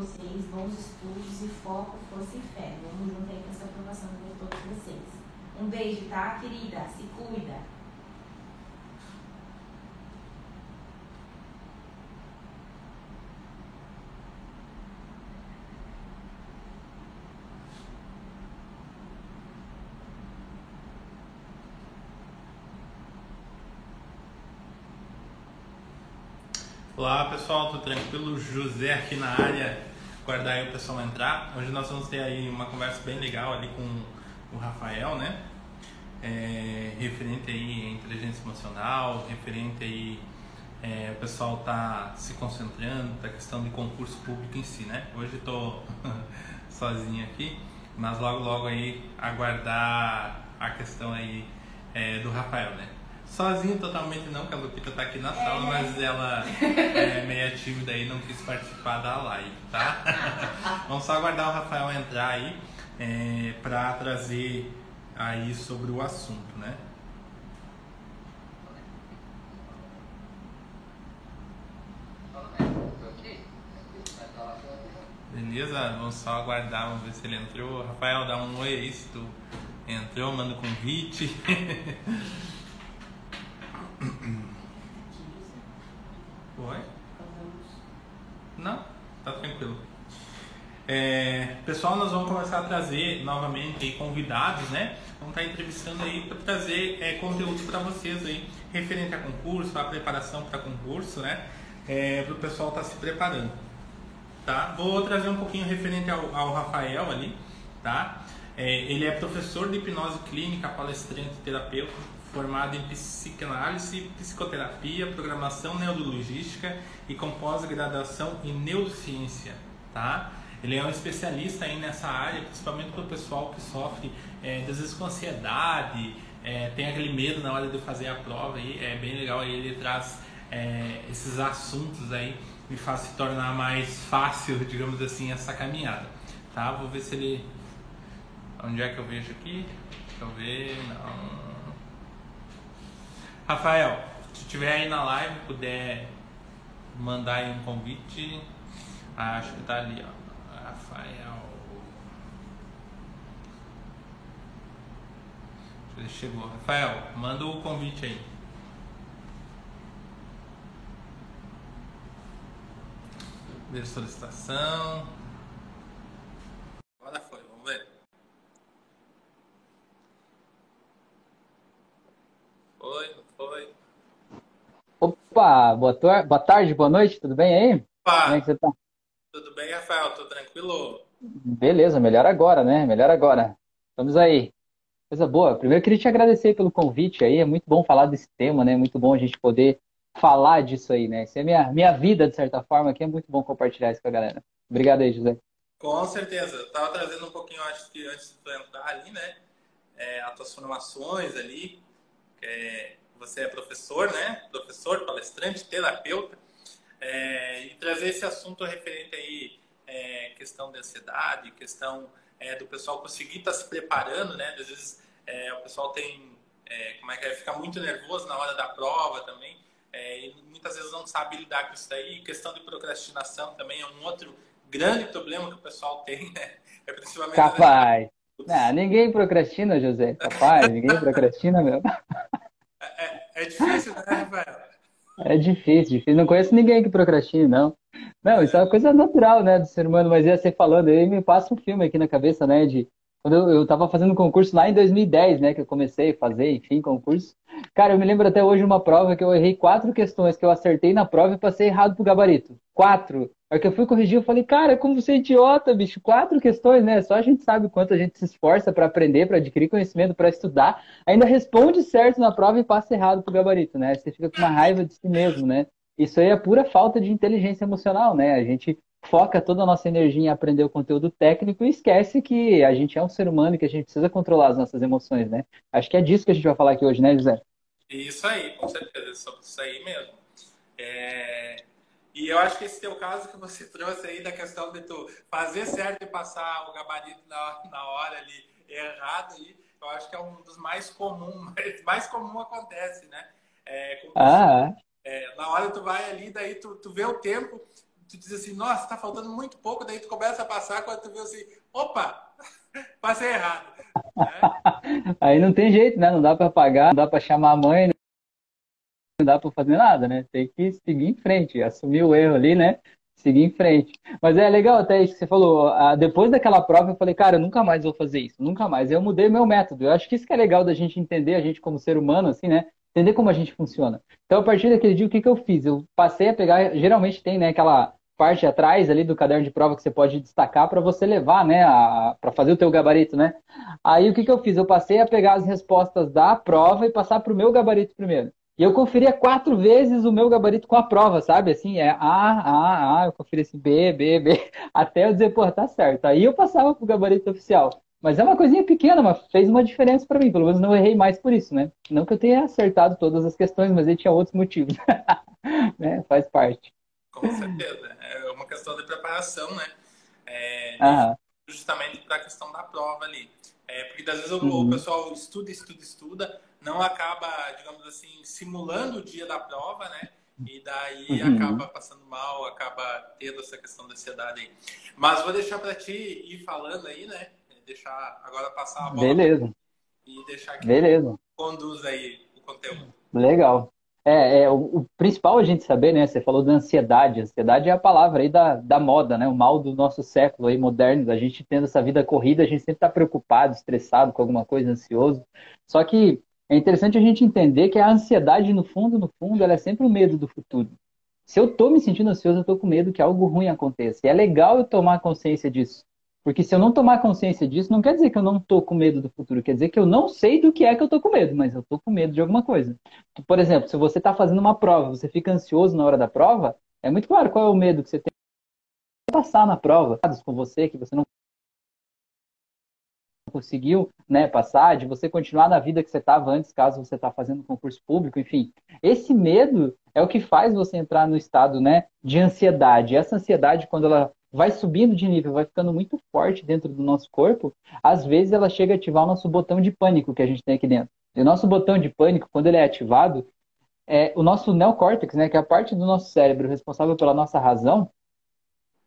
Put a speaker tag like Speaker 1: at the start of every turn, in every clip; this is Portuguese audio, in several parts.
Speaker 1: vocês, bons estudos e foco, força e fé. Vamos junto aí com essa aprovação de todos vocês. Um beijo, tá, querida? Se cuida.
Speaker 2: Olá pessoal, tudo tranquilo? José aqui na área, guardar aí o pessoal entrar. Hoje nós vamos ter aí uma conversa bem legal ali com o Rafael, né? É, referente aí à inteligência emocional, referente aí é, o pessoal tá se concentrando da questão de concurso público em si, né? Hoje estou sozinho aqui, mas logo logo aí aguardar a questão aí é, do Rafael, né? Sozinho totalmente não, porque a Lupita tá aqui na sala, mas ela é meio tímida aí não quis participar da live, tá? Vamos só aguardar o Rafael entrar aí é, para trazer aí sobre o assunto, né? Beleza? Vamos só aguardar, vamos ver se ele entrou. Rafael, dá um oi aí se tu entrou, manda um convite. Oi? Não, tá tranquilo. É, pessoal, nós vamos começar a trazer novamente convidados, né? Vamos estar entrevistando aí para trazer é, para vocês aí, referente a concurso, a preparação para concurso, né? É, para o pessoal estar tá se preparando, tá? Vou trazer um pouquinho referente ao, ao Rafael ali, tá? É, ele é professor de hipnose clínica, palestrante, terapeuta, formado em psicanálise, psicoterapia, programação neurologística e com pós-graduação em neurociência, tá? Ele é um especialista aí nessa área, principalmente para o pessoal que sofre, é, às vezes com ansiedade, é, tem aquele medo na hora de fazer a prova, aí é bem legal, aí ele traz é, esses assuntos aí e faz se tornar mais fácil, digamos assim, essa caminhada, tá? Vou ver se ele... Onde é que eu vejo aqui? Deixa eu ver, não... Rafael, se tiver aí na live, puder mandar aí um convite. Ah, acho que tá ali, ó. Rafael. Chegou. Rafael, manda o convite aí. Ver solicitação. Agora foi, vamos ver. Foi, foi.
Speaker 3: Opa, boa, boa tarde, boa noite, tudo bem aí?
Speaker 2: Opa, Como é que você tá? Tudo bem, Rafael? Tudo tranquilo?
Speaker 3: Beleza, melhor agora, né? Melhor agora. Vamos aí. Coisa boa. Primeiro, queria te agradecer pelo convite aí. É muito bom falar desse tema, né? Muito bom a gente poder falar disso aí, né? Isso é minha, minha vida, de certa forma, aqui é muito bom compartilhar isso com a galera. Obrigado aí, José.
Speaker 2: Com certeza. Eu tava trazendo um pouquinho, acho que antes de tu entrar ali, né? É, as tuas formações ali. É, você é professor, né? Professor, palestrante, terapeuta, é, e trazer esse assunto referente aí é, questão de ansiedade, questão é, do pessoal conseguir estar tá se preparando, né? Às vezes é, o pessoal tem, é, como é que é, fica muito nervoso na hora da prova também, é, e muitas vezes não sabe lidar com isso daí. Questão de procrastinação também é um outro grande problema que o pessoal tem, né?
Speaker 3: É principalmente Capaz. Não, ninguém procrastina, José. Capaz, ninguém procrastina mesmo.
Speaker 2: É difícil, né, Rafael?
Speaker 3: É difícil, difícil. Não conheço ninguém que procrastine, não. Não, isso é uma coisa natural, né, do ser humano, mas ia ser falando aí, me passa um filme aqui na cabeça, né, de quando eu, eu tava fazendo concurso lá em 2010, né, que eu comecei a fazer, enfim, concurso. Cara, eu me lembro até hoje uma prova que eu errei quatro questões que eu acertei na prova e passei errado pro gabarito. Quatro. Aí que eu fui corrigir, eu falei, cara, como você é idiota, bicho. Quatro questões, né? Só a gente sabe quanto a gente se esforça para aprender, para adquirir conhecimento, para estudar. Ainda responde certo na prova e passa errado pro gabarito, né? Você fica com uma raiva de si mesmo, né? Isso aí é pura falta de inteligência emocional, né? A gente foca toda a nossa energia em aprender o conteúdo técnico e esquece que a gente é um ser humano e que a gente precisa controlar as nossas emoções, né? Acho que é disso que a gente vai falar aqui hoje, né, José?
Speaker 2: Isso aí, com certeza, é sobre isso aí mesmo. É... E eu acho que esse teu caso que você trouxe aí da questão de tu fazer certo e passar o gabarito na, na hora ali errado aí, eu acho que é um dos mais comuns, mais comum acontece, né? É,
Speaker 3: ah,
Speaker 2: é, na hora tu vai ali, daí tu, tu vê o tempo, tu diz assim, nossa, tá faltando muito pouco, daí tu começa a passar, quando tu vê assim, opa, passei errado.
Speaker 3: É. Aí não tem jeito, né? Não dá para pagar, não dá para chamar a mãe, não dá para fazer nada, né? Tem que seguir em frente, assumir o erro ali, né? Seguir em frente. Mas é legal até isso que você falou. Depois daquela prova, eu falei, cara, eu nunca mais vou fazer isso, nunca mais. Eu mudei meu método. Eu acho que isso que é legal da gente entender, a gente como ser humano, assim, né? Entender como a gente funciona. Então, a partir daquele dia, o que, que eu fiz? Eu passei a pegar, geralmente tem, né, aquela parte atrás ali do caderno de prova que você pode destacar para você levar, né, para fazer o teu gabarito, né? Aí o que, que eu fiz? Eu passei a pegar as respostas da prova e passar para o meu gabarito primeiro. E eu conferia quatro vezes o meu gabarito com a prova, sabe? Assim, é A, A, A, eu conferia assim, B, B, B, até eu dizer, pô, tá certo. Aí eu passava pro gabarito oficial. Mas é uma coisinha pequena, mas fez uma diferença para mim. Pelo menos não errei mais por isso, né? Não que eu tenha acertado todas as questões, mas ele tinha outros motivos. né? Faz parte.
Speaker 2: Com certeza. É uma questão de preparação, né? É, justamente para a questão da prova ali. É, porque às vezes uhum. o pessoal estuda, estuda, estuda, não acaba, digamos assim, simulando o dia da prova, né? E daí uhum. acaba passando mal, acaba tendo essa questão da ansiedade aí. Mas vou deixar para ti ir falando aí, né? Deixar agora passar a bola.
Speaker 3: Beleza.
Speaker 2: E deixar que
Speaker 3: Beleza.
Speaker 2: conduz aí o conteúdo.
Speaker 3: Legal. É, é o, o, principal a gente saber, né? Você falou da ansiedade. Ansiedade é a palavra aí da, da moda, né? O mal do nosso século aí moderno. A gente tendo essa vida corrida, a gente sempre está preocupado, estressado com alguma coisa, ansioso. Só que é interessante a gente entender que a ansiedade, no fundo, no fundo, ela é sempre o medo do futuro. Se eu estou me sentindo ansioso, eu estou com medo que algo ruim aconteça. E é legal eu tomar consciência disso. Porque se eu não tomar consciência disso, não quer dizer que eu não estou com medo do futuro, quer dizer que eu não sei do que é que eu estou com medo, mas eu estou com medo de alguma coisa. Por exemplo, se você está fazendo uma prova, você fica ansioso na hora da prova, é muito claro qual é o medo que você tem passar na prova, com você, que você não conseguiu né, passar, de você continuar na vida que você estava antes, caso você está fazendo concurso público, enfim. Esse medo é o que faz você entrar no estado né, de ansiedade. Essa ansiedade, quando ela vai subindo de nível, vai ficando muito forte dentro do nosso corpo, às vezes ela chega a ativar o nosso botão de pânico que a gente tem aqui dentro. E o nosso botão de pânico, quando ele é ativado, é o nosso neocórtex, né, que é a parte do nosso cérebro responsável pela nossa razão,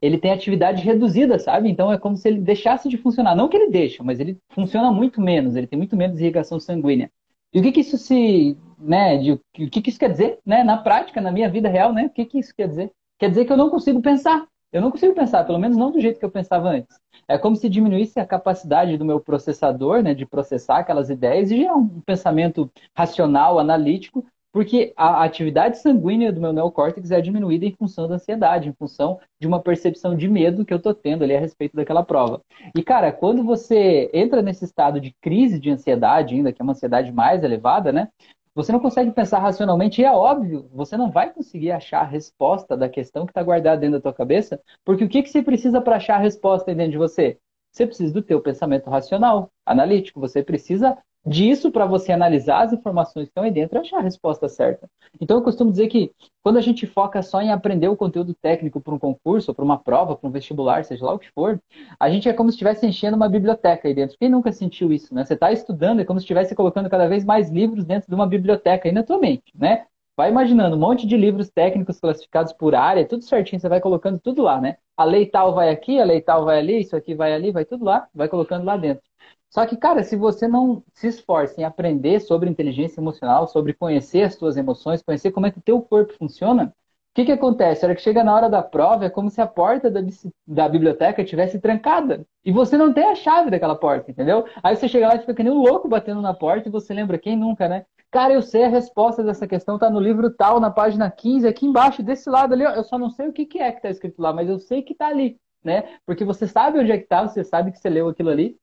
Speaker 3: ele tem atividade reduzida, sabe? Então é como se ele deixasse de funcionar. Não que ele deixa, mas ele funciona muito menos, ele tem muito menos irrigação sanguínea. E o que, que isso se. Né, de, o que, que isso quer dizer né, na prática, na minha vida real? Né? O que, que isso quer dizer? Quer dizer que eu não consigo pensar. Eu não consigo pensar, pelo menos não do jeito que eu pensava antes. É como se diminuísse a capacidade do meu processador, né, de processar aquelas ideias e gerar um pensamento racional, analítico, porque a atividade sanguínea do meu neocórtex é diminuída em função da ansiedade, em função de uma percepção de medo que eu estou tendo ali a respeito daquela prova. E, cara, quando você entra nesse estado de crise de ansiedade, ainda que é uma ansiedade mais elevada, né? Você não consegue pensar racionalmente, e é óbvio, você não vai conseguir achar a resposta da questão que está guardada dentro da tua cabeça, porque o que, que você precisa para achar a resposta dentro de você? Você precisa do teu pensamento racional, analítico, você precisa disso para você analisar as informações que estão aí dentro e achar a resposta certa. Então eu costumo dizer que quando a gente foca só em aprender o conteúdo técnico para um concurso, para uma prova, para um vestibular, seja lá o que for, a gente é como se estivesse enchendo uma biblioteca aí dentro. Quem nunca sentiu isso, né? Você está estudando, é como se estivesse colocando cada vez mais livros dentro de uma biblioteca aí na tua mente, né? Vai imaginando um monte de livros técnicos classificados por área, tudo certinho, você vai colocando tudo lá, né? A lei tal vai aqui, a lei tal vai ali, isso aqui vai ali, vai tudo lá, vai colocando lá dentro. Só que, cara, se você não se esforça em aprender sobre inteligência emocional, sobre conhecer as suas emoções, conhecer como é que o teu corpo funciona, o que, que acontece? A hora que chega na hora da prova, é como se a porta da, da biblioteca tivesse trancada. E você não tem a chave daquela porta, entendeu? Aí você chega lá e fica que nem um louco batendo na porta e você lembra, quem nunca, né? Cara, eu sei a resposta dessa questão, tá no livro tal, na página 15, aqui embaixo, desse lado ali, ó, eu só não sei o que, que é que tá escrito lá, mas eu sei que tá ali, né? Porque você sabe onde é que tá, você sabe que você leu aquilo ali,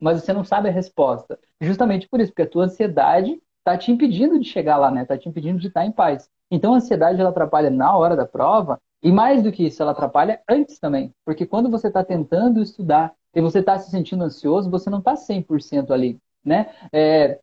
Speaker 3: mas você não sabe a resposta. Justamente por isso, porque a tua ansiedade está te impedindo de chegar lá, né? Está te impedindo de estar em paz. Então a ansiedade ela atrapalha na hora da prova e mais do que isso, ela atrapalha antes também. Porque quando você está tentando estudar e você está se sentindo ansioso, você não está 100% ali, né? É,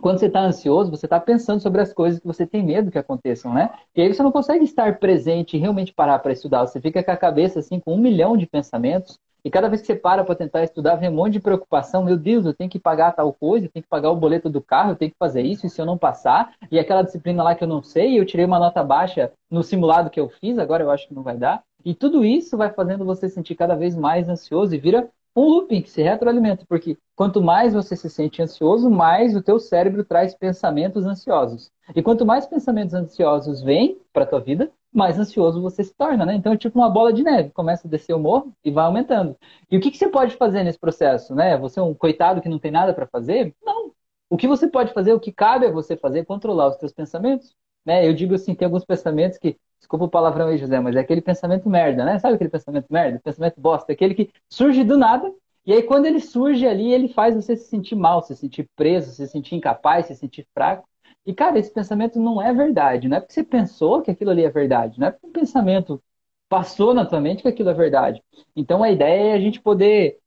Speaker 3: quando você está ansioso, você está pensando sobre as coisas que você tem medo que aconteçam, né? E aí você não consegue estar presente e realmente parar para estudar. Você fica com a cabeça assim com um milhão de pensamentos e cada vez que você para para tentar estudar, vem um monte de preocupação. Meu Deus, eu tenho que pagar tal coisa, eu tenho que pagar o boleto do carro, eu tenho que fazer isso, e se eu não passar? E aquela disciplina lá que eu não sei, eu tirei uma nota baixa no simulado que eu fiz, agora eu acho que não vai dar. E tudo isso vai fazendo você sentir cada vez mais ansioso e vira um looping que se retroalimenta, porque quanto mais você se sente ansioso, mais o teu cérebro traz pensamentos ansiosos. E quanto mais pensamentos ansiosos vêm para tua vida, mais ansioso você se torna, né? Então é tipo uma bola de neve, começa a descer o morro e vai aumentando. E o que, que você pode fazer nesse processo, né? Você é um coitado que não tem nada para fazer? Não. O que você pode fazer, o que cabe a você fazer é controlar os seus pensamentos. Né? Eu digo assim, tem alguns pensamentos que, desculpa o palavrão aí, José, mas é aquele pensamento merda, né? Sabe aquele pensamento merda? Pensamento bosta, aquele que surge do nada, e aí quando ele surge ali, ele faz você se sentir mal, se sentir preso, se sentir incapaz, se sentir fraco. E, cara, esse pensamento não é verdade. Não é porque você pensou que aquilo ali é verdade. Não é porque o pensamento passou na tua mente que aquilo é verdade. Então, a ideia é a gente poder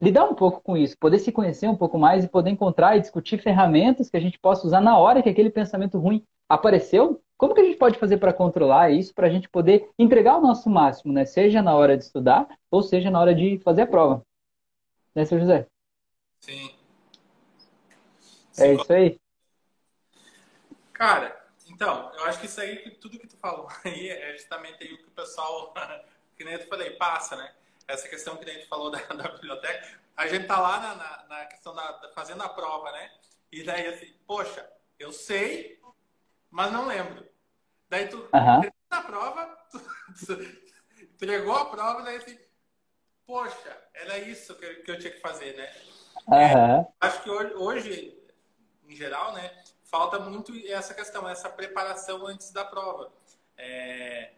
Speaker 3: lidar um pouco com isso, poder se conhecer um pouco mais e poder encontrar e discutir ferramentas que a gente possa usar na hora que aquele pensamento ruim apareceu. Como que a gente pode fazer para controlar isso, para a gente poder entregar o nosso máximo, né? Seja na hora de estudar ou seja na hora de fazer a prova. Né, seu José?
Speaker 2: Sim.
Speaker 3: É isso aí.
Speaker 2: Cara, então, eu acho que isso aí, tudo que tu falou aí, é justamente aí o que o pessoal, que nem eu falei, passa, né? Essa questão que a gente falou da, da, biblioteca, a gente tá lá na, na, na questão da, fazendo a prova, né? E daí assim, poxa, eu sei, mas não lembro. Daí tu
Speaker 3: uhum.
Speaker 2: na prova, tu, tu, entregou a prova, daí assim, poxa, era isso que, eu, que eu tinha que fazer, né?
Speaker 3: Uhum. É,
Speaker 2: acho que hoje, hoje, em geral, né? falta muito essa questão, essa preparação antes da prova. É,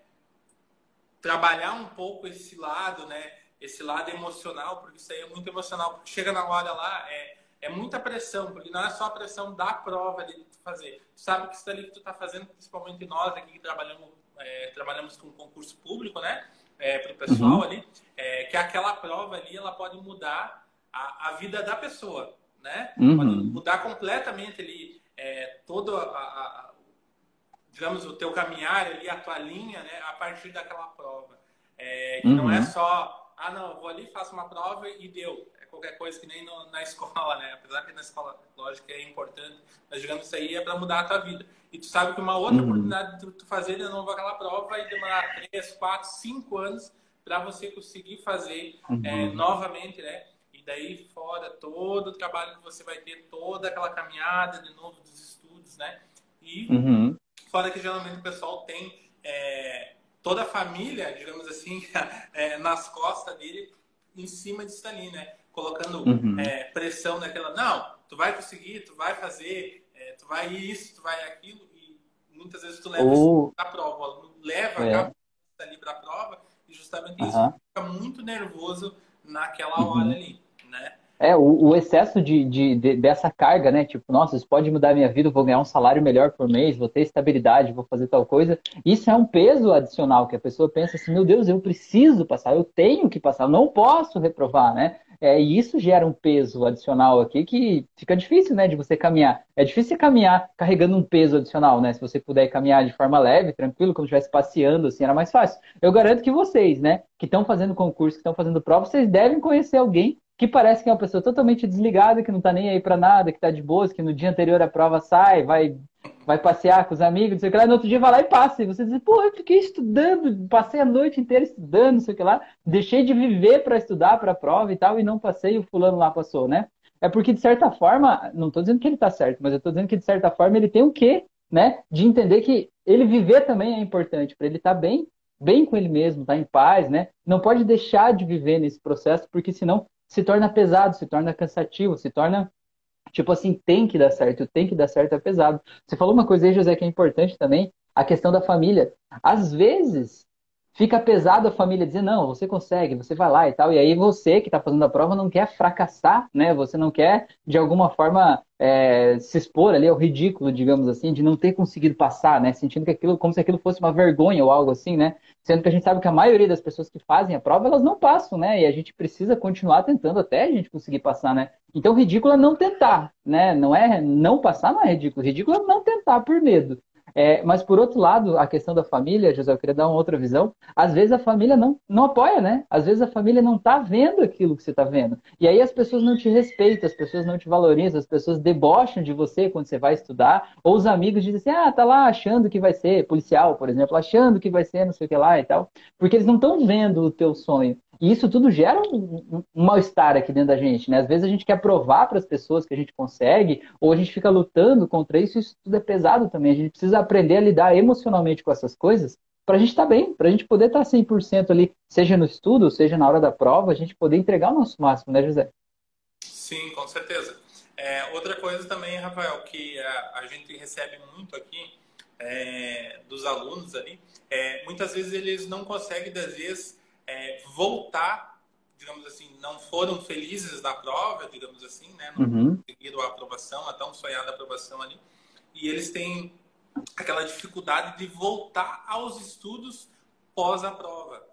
Speaker 2: trabalhar um pouco esse lado, né? Esse lado emocional, porque isso aí é muito emocional. Porque chega na hora lá, é, é muita pressão, porque não é só a pressão da prova de tu fazer. Tu sabe que isso ali que tu tá fazendo, principalmente nós aqui que trabalhamos, é, trabalhamos com concurso público, né? É, para o pessoal uhum. ali, é, que aquela prova ali ela pode mudar a, a vida da pessoa, né?
Speaker 3: Uhum.
Speaker 2: Pode mudar completamente ali é, todo a, a, digamos o teu caminhar ali a tua linha né a partir daquela prova é, uhum. não é uhum. só ah não vou ali faço uma prova e deu é qualquer coisa que nem no, na escola né apesar que na escola lógico é importante mas digamos isso aí é para mudar a tua vida e tu sabe que uma outra uhum. oportunidade de tu fazer de novo aquela prova vai demorar três quatro cinco anos para você conseguir fazer uhum. é, novamente né daí fora todo o trabalho que você vai ter, toda aquela caminhada de novo dos estudos, né? E
Speaker 3: uhum.
Speaker 2: Fora que geralmente o pessoal tem é, toda a família, digamos assim, é, nas costas dele, em cima disso ali, né? Colocando
Speaker 3: uhum.
Speaker 2: é, pressão naquela, não, tu vai conseguir, tu vai fazer, é, tu vai isso, tu vai aquilo, e muitas vezes tu leva
Speaker 3: Ou...
Speaker 2: isso pra prova, o aluno leva é. a ali pra prova, e justamente uhum. isso fica muito nervoso naquela hora uhum. ali né?
Speaker 3: É, o, o excesso de, de, de, dessa carga, né? Tipo, nossa, isso pode mudar minha vida, vou ganhar um salário melhor por mês, vou ter estabilidade, vou fazer tal coisa. Isso é um peso adicional que a pessoa pensa assim, meu Deus, eu preciso passar, eu tenho que passar, não posso reprovar, né? É, e isso gera um peso adicional aqui que fica difícil, né, de você caminhar. É difícil caminhar carregando um peso adicional, né? Se você puder caminhar de forma leve, tranquilo, como estivesse passeando, assim, era mais fácil. Eu garanto que vocês, né, que estão fazendo concurso, que estão fazendo prova, vocês devem conhecer alguém que parece que é uma pessoa totalmente desligada, que não tá nem aí para nada, que tá de boas, que no dia anterior a prova sai, vai vai passear com os amigos, não sei o que lá, no outro dia vai lá e passa. E você diz, pô, eu fiquei estudando, passei a noite inteira estudando, não sei o que lá, deixei de viver para estudar para a prova e tal, e não passei, e o fulano lá passou, né? É porque, de certa forma, não estou dizendo que ele está certo, mas eu estou dizendo que, de certa forma, ele tem o quê, né? De entender que ele viver também é importante, para ele estar tá bem, bem com ele mesmo, estar tá em paz, né? Não pode deixar de viver nesse processo, porque senão se torna pesado, se torna cansativo, se torna tipo assim, tem que dar certo, tem que dar certo é pesado. Você falou uma coisa aí, José, que é importante também, a questão da família. Às vezes fica pesado a família dizer, não, você consegue, você vai lá e tal. E aí você que está fazendo a prova não quer fracassar, né? Você não quer, de alguma forma, é, se expor ali ao ridículo, digamos assim, de não ter conseguido passar, né? Sentindo que aquilo, como se aquilo fosse uma vergonha ou algo assim, né? Sendo que a gente sabe que a maioria das pessoas que fazem a prova, elas não passam, né? E a gente precisa continuar tentando até a gente conseguir passar, né? Então, ridículo é não tentar, né? Não é não passar, não é ridículo. Ridículo é não tentar por medo. É, mas por outro lado, a questão da família, José, eu queria dar uma outra visão. Às vezes a família não, não apoia, né? Às vezes a família não está vendo aquilo que você está vendo. E aí as pessoas não te respeitam, as pessoas não te valorizam, as pessoas debocham de você quando você vai estudar, ou os amigos dizem assim, ah, tá lá achando que vai ser policial, por exemplo, achando que vai ser não sei o que lá e tal, porque eles não estão vendo o teu sonho. E isso tudo gera um, um mal-estar aqui dentro da gente, né? Às vezes a gente quer provar para as pessoas que a gente consegue, ou a gente fica lutando contra isso, isso tudo é pesado também. A gente precisa aprender a lidar emocionalmente com essas coisas para a gente estar tá bem, para a gente poder estar tá 100% ali, seja no estudo, seja na hora da prova, a gente poder entregar o nosso máximo, né, José?
Speaker 2: Sim, com certeza. É, outra coisa também, Rafael, que a, a gente recebe muito aqui é, dos alunos ali, é, muitas vezes eles não conseguem, às vezes, é, voltar, digamos assim, não foram felizes na prova, digamos assim, né? Não uhum. conseguiram a aprovação, a tão sonhada aprovação ali. E eles têm aquela dificuldade de voltar aos estudos pós a prova.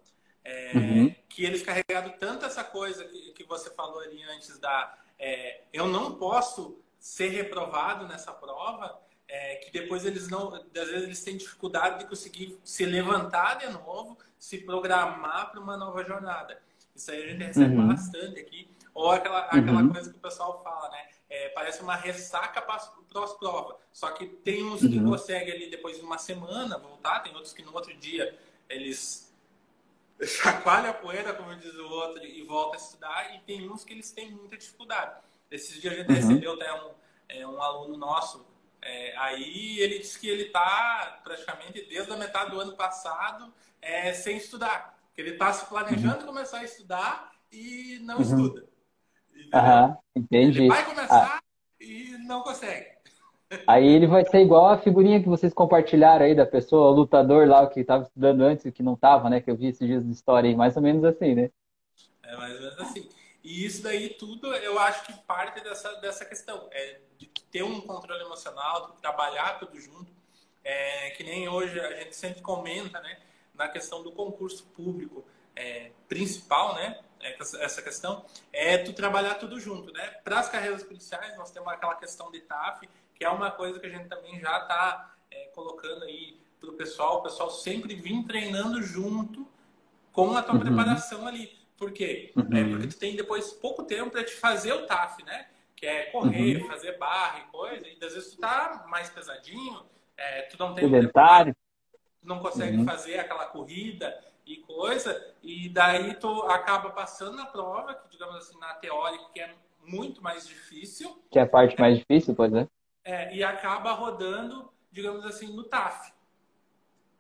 Speaker 2: É, uhum. Que eles carregaram tanto essa coisa que, que você falou ali antes da é, eu não posso ser reprovado nessa prova, é, que depois eles não, às vezes eles têm dificuldade de conseguir se levantar de novo, se programar para uma nova jornada. Isso aí a gente recebe uhum. bastante aqui. Ou aquela, aquela uhum. coisa que o pessoal fala, né? É, parece uma ressaca pós-prova. Só que tem uns que uhum. conseguem ali depois de uma semana voltar, tem outros que no outro dia eles chacoalham a poeira, como diz o outro, e voltam a estudar, e tem uns que eles têm muita dificuldade. Esses dias a gente uhum. recebeu até um, é, um aluno nosso é, aí ele disse que ele está praticamente desde a metade do ano passado é, sem estudar. Que ele está se planejando uhum. começar a estudar e não uhum. estuda.
Speaker 3: Aham, entendi.
Speaker 2: Ele vai começar ah. e não consegue.
Speaker 3: Aí ele vai ser igual a figurinha que vocês compartilharam aí da pessoa, o lutador lá que estava estudando antes e que não estava, né? Que eu vi esses dias de história aí, mais ou menos assim, né?
Speaker 2: É mais ou menos assim. E isso daí tudo, eu acho que parte dessa, dessa questão, é de ter um controle emocional, de trabalhar tudo junto. É, que nem hoje a gente sempre comenta, né? Na questão do concurso público é, principal, né? É, essa questão é tu trabalhar tudo junto, né? Para as carreiras policiais, nós temos aquela questão de TAF, que é uma coisa que a gente também já está é, colocando aí para o pessoal, o pessoal sempre vir treinando junto com a tua uhum. preparação ali. Por quê? É, uhum. É porque tu tem depois pouco tempo para te fazer o TAF, né? Que é correr, uhum. fazer barra e coisa, e às vezes tu tá mais pesadinho, é, tu não tem. Não consegue uhum. fazer aquela corrida e coisa, e daí tu acaba passando na prova, que digamos assim, na teórica, que é muito mais difícil.
Speaker 3: Que é a parte mais difícil, pois é.
Speaker 2: é e acaba rodando, digamos assim, no TAF.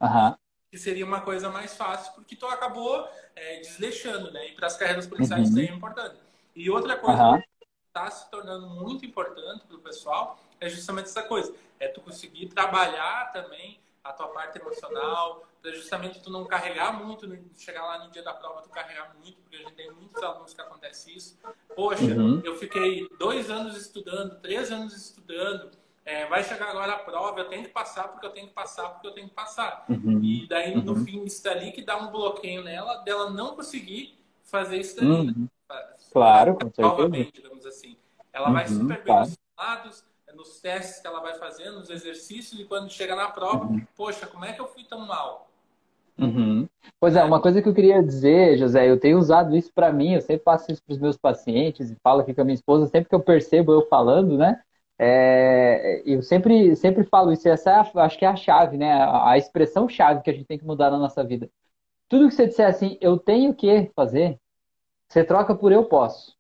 Speaker 3: Aham
Speaker 2: que seria uma coisa mais fácil, porque tu acabou é, desleixando, né? E para as carreiras policiais uhum. isso é importante. E outra coisa uhum. que está se tornando muito importante para o pessoal é justamente essa coisa, é tu conseguir trabalhar também a tua parte emocional, para justamente tu não carregar muito, chegar lá no dia da prova tu carregar muito, porque a gente tem muitos alunos que acontece isso. Poxa, uhum. eu fiquei dois anos estudando, três anos estudando, é, vai chegar agora a prova, eu tenho que passar porque eu tenho que passar porque eu tenho que passar. Uhum. E daí, no uhum. fim, isso dali que dá um bloqueio nela, dela não conseguir fazer isso dali. Né? Uhum.
Speaker 3: Claro, com
Speaker 2: certeza. digamos assim. Ela vai uhum, super bem claro. nos lados, nos testes que ela vai fazendo, nos exercícios, e quando chega na prova, uhum. poxa, como é que eu fui tão mal?
Speaker 3: Uhum. Pois é, uma coisa que eu queria dizer, José, eu tenho usado isso para mim, eu sempre faço isso para os meus pacientes e falo aqui com a minha esposa, sempre que eu percebo eu falando, né? É, eu sempre, sempre falo isso, essa é a, acho que é a chave, né? A, a expressão chave que a gente tem que mudar na nossa vida. Tudo que você disser assim, eu tenho que fazer, você troca por eu posso.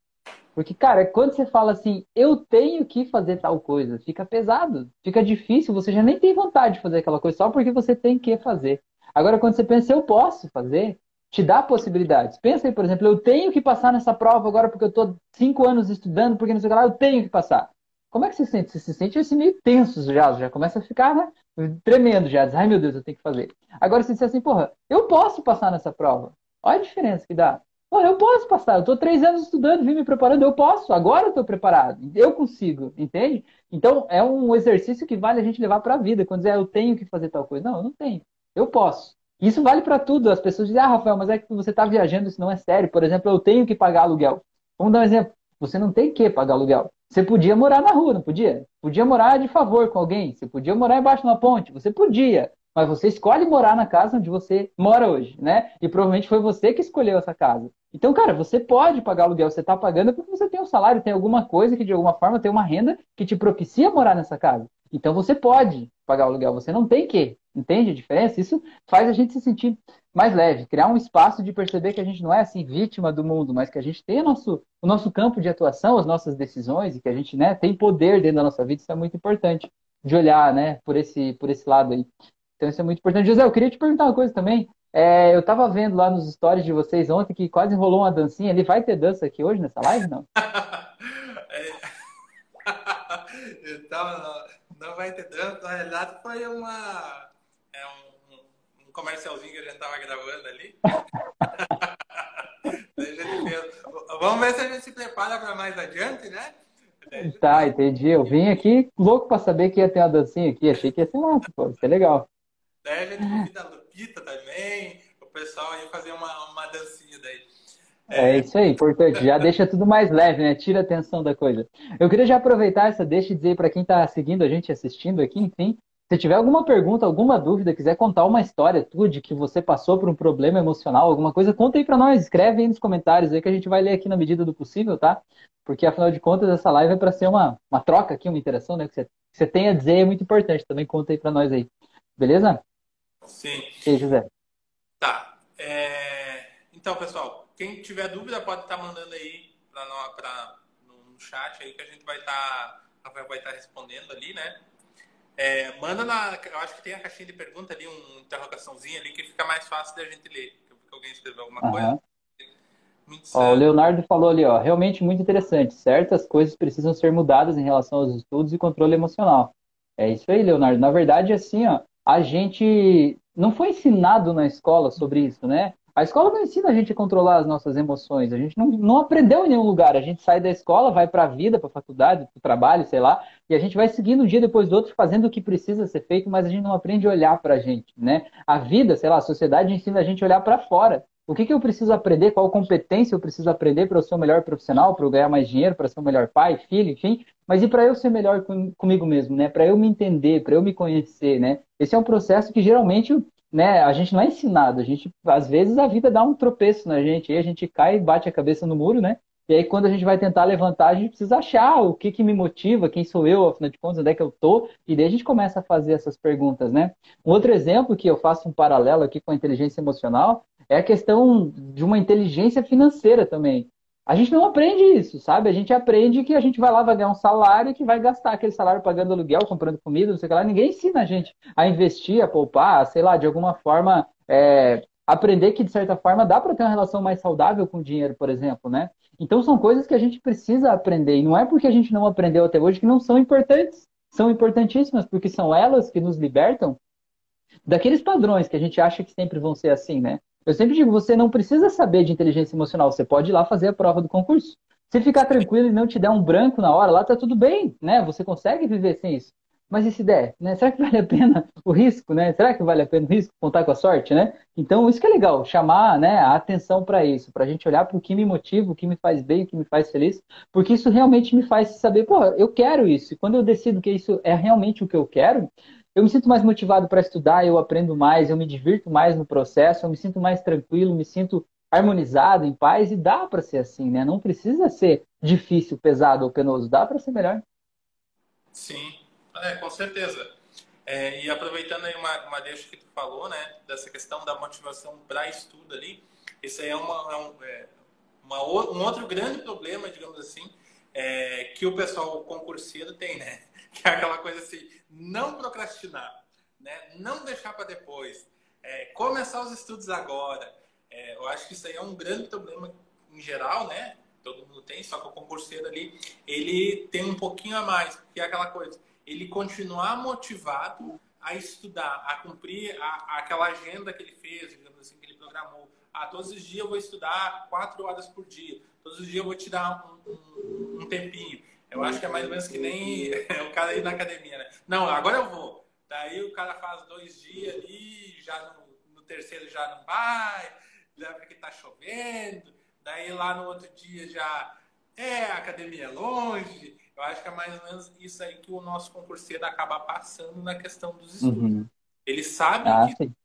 Speaker 3: Porque, cara, quando você fala assim, eu tenho que fazer tal coisa, fica pesado, fica difícil, você já nem tem vontade de fazer aquela coisa só porque você tem que fazer. Agora, quando você pensa, eu posso fazer, te dá possibilidades. Pensa aí, por exemplo, eu tenho que passar nessa prova agora porque eu estou cinco anos estudando, porque não sei o que lá, eu tenho que passar. Como é que você se sente? Você se sente assim meio tenso já, já começa a ficar né, tremendo já, diz, ai meu Deus, eu tenho que fazer. Agora você diz assim, porra, eu posso passar nessa prova. Olha a diferença que dá. Eu posso passar, eu estou três anos estudando, vim me preparando, eu posso, agora eu estou preparado, eu consigo, entende? Então é um exercício que vale a gente levar para a vida. Quando dizer, ah, eu tenho que fazer tal coisa. Não, eu não tenho, eu posso. Isso vale para tudo. As pessoas dizem, ah, Rafael, mas é que você está viajando, isso não é sério. Por exemplo, eu tenho que pagar aluguel. Vamos dar um exemplo. Você não tem que pagar aluguel. Você podia morar na rua, não podia? Podia morar de favor com alguém, você podia morar embaixo de uma ponte, você podia, mas você escolhe morar na casa onde você mora hoje, né? E provavelmente foi você que escolheu essa casa. Então, cara, você pode pagar aluguel, você está pagando porque você tem um salário, tem alguma coisa que de alguma forma tem uma renda que te propicia morar nessa casa. Então você pode pagar aluguel, você não tem que. Entende a diferença? Isso faz a gente se sentir mais leve, criar um espaço de perceber que a gente não é assim vítima do mundo, mas que a gente tem o nosso, o nosso campo de atuação, as nossas decisões e que a gente né, tem poder dentro da nossa vida. Isso é muito importante de olhar né, por, esse, por esse lado aí. Então isso é muito importante. José, eu queria te perguntar uma coisa também. É, eu estava vendo lá nos stories de vocês ontem que quase rolou uma dancinha. Ele vai ter dança aqui hoje nessa live, não?
Speaker 2: tava, não, não vai ter dança. Na realidade, foi uma, é um, um comercialzinho que a gente tava gravando ali. Vamos ver se a gente se prepara para mais adiante, né?
Speaker 3: Tá, entendi. Eu vim aqui louco para saber que ia ter uma dancinha aqui. Achei que ia ser massa, pô. Isso é legal.
Speaker 2: Daí a gente convida a Lupita também, o pessoal aí fazer uma, uma dancinha daí.
Speaker 3: É, é isso aí, importante. Já deixa tudo mais leve, né? Tira a tensão da coisa. Eu queria já aproveitar essa deixa e dizer para quem está seguindo a gente, assistindo aqui, enfim, se tiver alguma pergunta, alguma dúvida, quiser contar uma história tua de que você passou por um problema emocional, alguma coisa, conta aí para nós, escreve aí nos comentários aí que a gente vai ler aqui na medida do possível, tá? Porque afinal de contas essa live é para ser uma, uma troca aqui, uma interação, né? Que você, que você tem a dizer é muito importante, também conta aí para nós aí. Beleza?
Speaker 2: Sim.
Speaker 3: E José?
Speaker 2: Tá. É... Então, pessoal, quem tiver dúvida pode estar tá mandando aí pra, pra, no chat aí que a gente vai estar. Tá, vai estar tá respondendo ali, né? É, manda na. Eu acho que tem a caixinha de pergunta ali, uma interrogaçãozinha ali, que fica mais fácil da gente ler. Porque alguém escreveu alguma uhum. coisa.
Speaker 3: Ó, o Leonardo falou ali, ó, realmente muito interessante. Certas coisas precisam ser mudadas em relação aos estudos e controle emocional. É isso aí, Leonardo. Na verdade, assim, ó, a gente não foi ensinado na escola sobre isso, né? A escola não ensina a gente a controlar as nossas emoções. A gente não, não aprendeu em nenhum lugar. A gente sai da escola, vai para a vida, para a faculdade, para o trabalho, sei lá, e a gente vai seguindo um dia depois do outro, fazendo o que precisa ser feito, mas a gente não aprende a olhar para a gente, né? A vida, sei lá, a sociedade ensina a gente a olhar para fora. O que, que eu preciso aprender? Qual competência eu preciso aprender para eu ser o melhor profissional, para eu ganhar mais dinheiro, para ser o melhor pai, filho, enfim? Mas e para eu ser melhor com, comigo mesmo, né? Para eu me entender, para eu me conhecer, né? Esse é um processo que geralmente, né? A gente não é ensinado. A gente, às vezes, a vida dá um tropeço na gente, aí a gente cai e bate a cabeça no muro, né? E aí, quando a gente vai tentar levantar, a gente precisa achar o que, que me motiva, quem sou eu, afinal de contas, onde é que eu tô, e daí a gente começa a fazer essas perguntas, né? Um outro exemplo que eu faço um paralelo aqui com a inteligência emocional é a questão de uma inteligência financeira também. A gente não aprende isso, sabe? A gente aprende que a gente vai lá, vai ganhar um salário e que vai gastar aquele salário pagando aluguel, comprando comida, não sei o que lá. Ninguém ensina a gente a investir, a poupar, sei lá, de alguma forma, é, aprender que, de certa forma, dá para ter uma relação mais saudável com o dinheiro, por exemplo, né? Então, são coisas que a gente precisa aprender. E não é porque a gente não aprendeu até hoje que não são importantes. São importantíssimas, porque são elas que nos libertam daqueles padrões que a gente acha que sempre vão ser assim, né? Eu sempre digo, você não precisa saber de inteligência emocional, você pode ir lá fazer a prova do concurso. Se ficar tranquilo e não te der um branco na hora, lá tá tudo bem, né? Você consegue viver sem isso. Mas e se der, né? Será que vale a pena o risco, né? Será que vale a pena o risco contar com a sorte, né? Então, isso que é legal, chamar né, a atenção para isso, para a gente olhar para o que me motiva, o que me faz bem, o que me faz feliz, porque isso realmente me faz saber, pô, eu quero isso. E quando eu decido que isso é realmente o que eu quero, eu me sinto mais motivado para estudar, eu aprendo mais, eu me divirto mais no processo, eu me sinto mais tranquilo, me sinto harmonizado, em paz, e dá para ser assim, né? Não precisa ser difícil, pesado ou penoso, dá para ser melhor.
Speaker 2: Sim, é, com certeza. É, e aproveitando aí uma, uma deixa que tu falou, né, dessa questão da motivação para estudo ali, isso aí é, uma, é um, é uma, um outro grande problema, digamos assim, é, que o pessoal concurseiro tem, né? Que é aquela coisa assim, não procrastinar, né? não deixar para depois, é, começar os estudos agora. É, eu acho que isso aí é um grande problema em geral, né? Todo mundo tem, só que o concurseiro ali, ele tem um pouquinho a mais, que é aquela coisa, ele continuar motivado a estudar, a cumprir a, aquela agenda que ele fez, digamos assim, que ele programou. Ah, todos os dias eu vou estudar quatro horas por dia, todos os dias eu vou tirar um, um, um tempinho. Eu acho que é mais ou menos que nem o cara ir na academia, né? Não, agora eu vou. Daí o cara faz dois dias ali, já no, no terceiro já não vai, já porque tá chovendo. Daí lá no outro dia já é, a academia é longe, Eu acho que é mais ou menos isso aí que o nosso concurseiro acaba passando na questão dos estudos. Uhum. Ele sabe ah, que sim.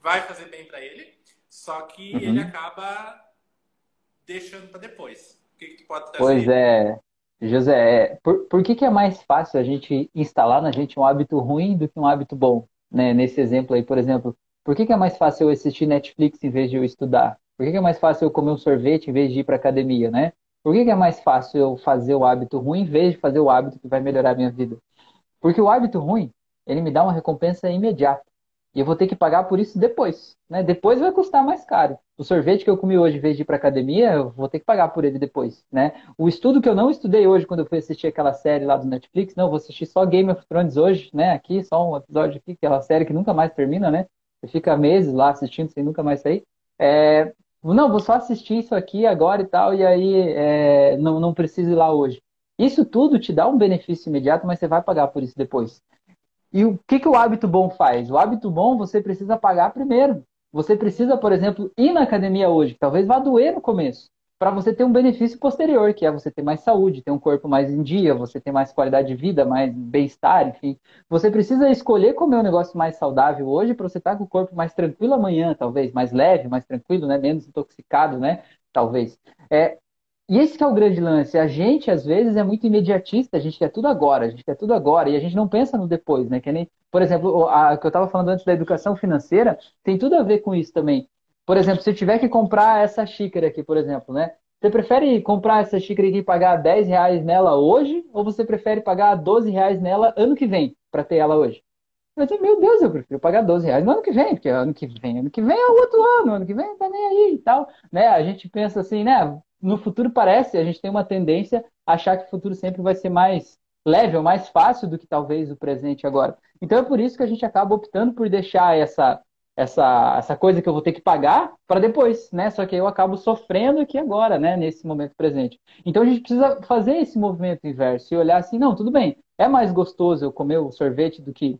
Speaker 2: vai fazer bem para ele, só que uhum. ele acaba deixando para depois. O que, que tu pode trazer?
Speaker 3: Pois é. José, é, por, por que, que é mais fácil a gente instalar na gente um hábito ruim do que um hábito bom? Né? Nesse exemplo aí, por exemplo, por que, que é mais fácil eu assistir Netflix em vez de eu estudar? Por que, que é mais fácil eu comer um sorvete em vez de ir para academia, né? Por que, é mais fácil eu fazer o hábito ruim em vez de fazer o hábito que vai melhorar a minha vida? Porque o hábito ruim, ele me dá uma recompensa imediata. E eu vou ter que pagar por isso depois. Né? Depois vai custar mais caro. O sorvete que eu comi hoje, em vez de ir para academia, eu vou ter que pagar por ele depois. Né? O estudo que eu não estudei hoje, quando eu fui assistir aquela série lá do Netflix, não, vou assistir só Game of Thrones hoje, né? Aqui, só um episódio aqui, aquela série que nunca mais termina, né? Você fica meses lá assistindo sem nunca mais sair. É... Não, vou só assistir isso aqui agora e tal, e aí é... não, não preciso ir lá hoje. Isso tudo te dá um benefício imediato, mas você vai pagar por isso depois. E o que, que o hábito bom faz? O hábito bom você precisa pagar primeiro. Você precisa, por exemplo, ir na academia hoje, talvez vá doer no começo, para você ter um benefício posterior, que é você ter mais saúde, ter um corpo mais em dia, você ter mais qualidade de vida, mais bem-estar, enfim. Você precisa escolher comer um negócio mais saudável hoje para você estar tá com o corpo mais tranquilo amanhã, talvez, mais leve, mais tranquilo, né? menos intoxicado, né? Talvez. É, e esse é o grande lance. A gente, às vezes, é muito imediatista, a gente quer tudo agora, a gente quer tudo agora, e a gente não pensa no depois, né? Que nem, por exemplo, a que eu estava falando antes da educação financeira, tem tudo a ver com isso também. Por exemplo, se eu tiver que comprar essa xícara aqui, por exemplo, né? Você prefere comprar essa xícara aqui e pagar 10 reais nela hoje, ou você prefere pagar 12 reais nela ano que vem, para ter ela hoje? Eu meu Deus, eu prefiro pagar 12 reais no ano que vem, porque ano que vem, ano que vem é o outro ano, ano que vem tá nem aí e tal. Né? A gente pensa assim, né? no futuro parece, a gente tem uma tendência a achar que o futuro sempre vai ser mais leve ou mais fácil do que talvez o presente agora. Então é por isso que a gente acaba optando por deixar essa essa, essa coisa que eu vou ter que pagar para depois, né? Só que eu acabo sofrendo aqui agora, né? Nesse momento presente. Então a gente precisa fazer esse movimento inverso e olhar assim, não, tudo bem, é mais gostoso eu comer o sorvete do que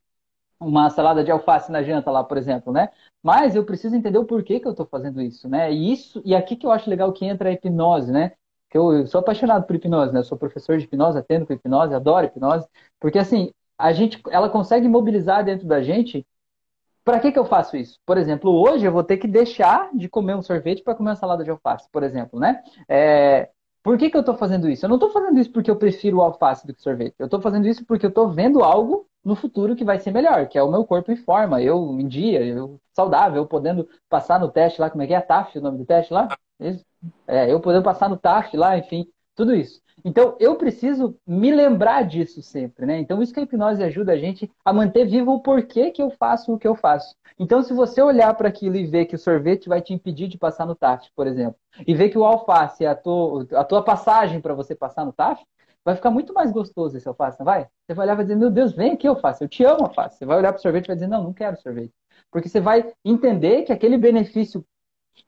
Speaker 3: uma salada de alface na janta lá, por exemplo, né? Mas eu preciso entender o porquê que eu estou fazendo isso, né? E isso e aqui que eu acho legal que entra a hipnose, né? Que eu, eu sou apaixonado por hipnose, né? Eu sou professor de hipnose, atendo com hipnose, adoro hipnose, porque assim a gente, ela consegue mobilizar dentro da gente. Para que que eu faço isso? Por exemplo, hoje eu vou ter que deixar de comer um sorvete para comer uma salada de alface, por exemplo, né? É, por que, que eu estou fazendo isso? Eu não estou fazendo isso porque eu prefiro o alface do que sorvete. Eu estou fazendo isso porque eu estou vendo algo no futuro que vai ser melhor, que é o meu corpo em forma, eu em dia, eu saudável, eu podendo passar no teste lá, como é que é? TAF, o nome do teste lá? É, eu podendo passar no TAF lá, enfim, tudo isso. Então, eu preciso me lembrar disso sempre, né? Então, isso que a hipnose ajuda a gente a manter vivo o porquê que eu faço o que eu faço. Então, se você olhar para aquilo e ver que o sorvete vai te impedir de passar no TAF, por exemplo, e ver que o alface é a tua, a tua passagem para você passar no TAF, vai ficar muito mais gostoso esse alface, não vai? Você vai olhar e vai dizer, meu Deus, vem aqui alface, eu te amo alface. Você vai olhar para o sorvete e vai dizer, não, não quero sorvete. Porque você vai entender que aquele benefício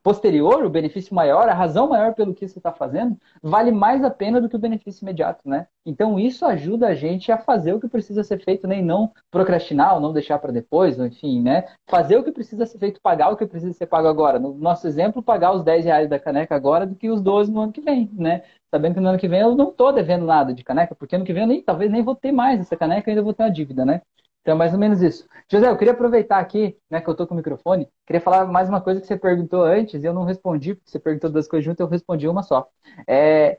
Speaker 3: posterior, o benefício maior, a razão maior pelo que você está fazendo, vale mais a pena do que o benefício imediato, né? Então isso ajuda a gente a fazer o que precisa ser feito, né? Não procrastinar ou não deixar para depois, enfim, né? Fazer o que precisa ser feito, pagar o que precisa ser pago agora. No nosso exemplo, pagar os 10 reais da caneca agora do que os 12 no ano que vem, né? Sabendo que no ano que vem eu não estou devendo nada de caneca, porque ano que vem eu nem, talvez nem vou ter mais essa caneca, ainda vou ter uma dívida, né? Então, mais ou menos isso. José, eu queria aproveitar aqui, né, que eu estou com o microfone, queria falar mais uma coisa que você perguntou antes e eu não respondi, porque você perguntou duas coisas juntas, eu respondi uma só. É,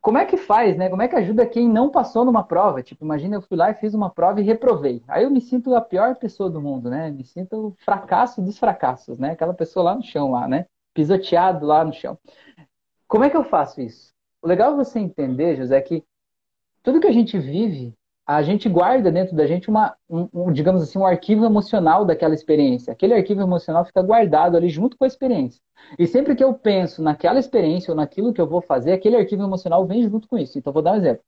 Speaker 3: como é que faz, né? Como é que ajuda quem não passou numa prova? Tipo, imagina eu fui lá e fiz uma prova e reprovei. Aí eu me sinto a pior pessoa do mundo, né? Me sinto o fracasso dos fracassos, né? Aquela pessoa lá no chão, lá, né? Pisoteado lá no chão. Como é que eu faço isso? O legal é você entender, José, que tudo que a gente vive a gente guarda dentro da gente uma, um, um, digamos assim, um arquivo emocional daquela experiência. Aquele arquivo emocional fica guardado ali junto com a experiência. E sempre que eu penso naquela experiência ou naquilo que eu vou fazer, aquele arquivo emocional vem junto com isso. Então, vou dar um exemplo.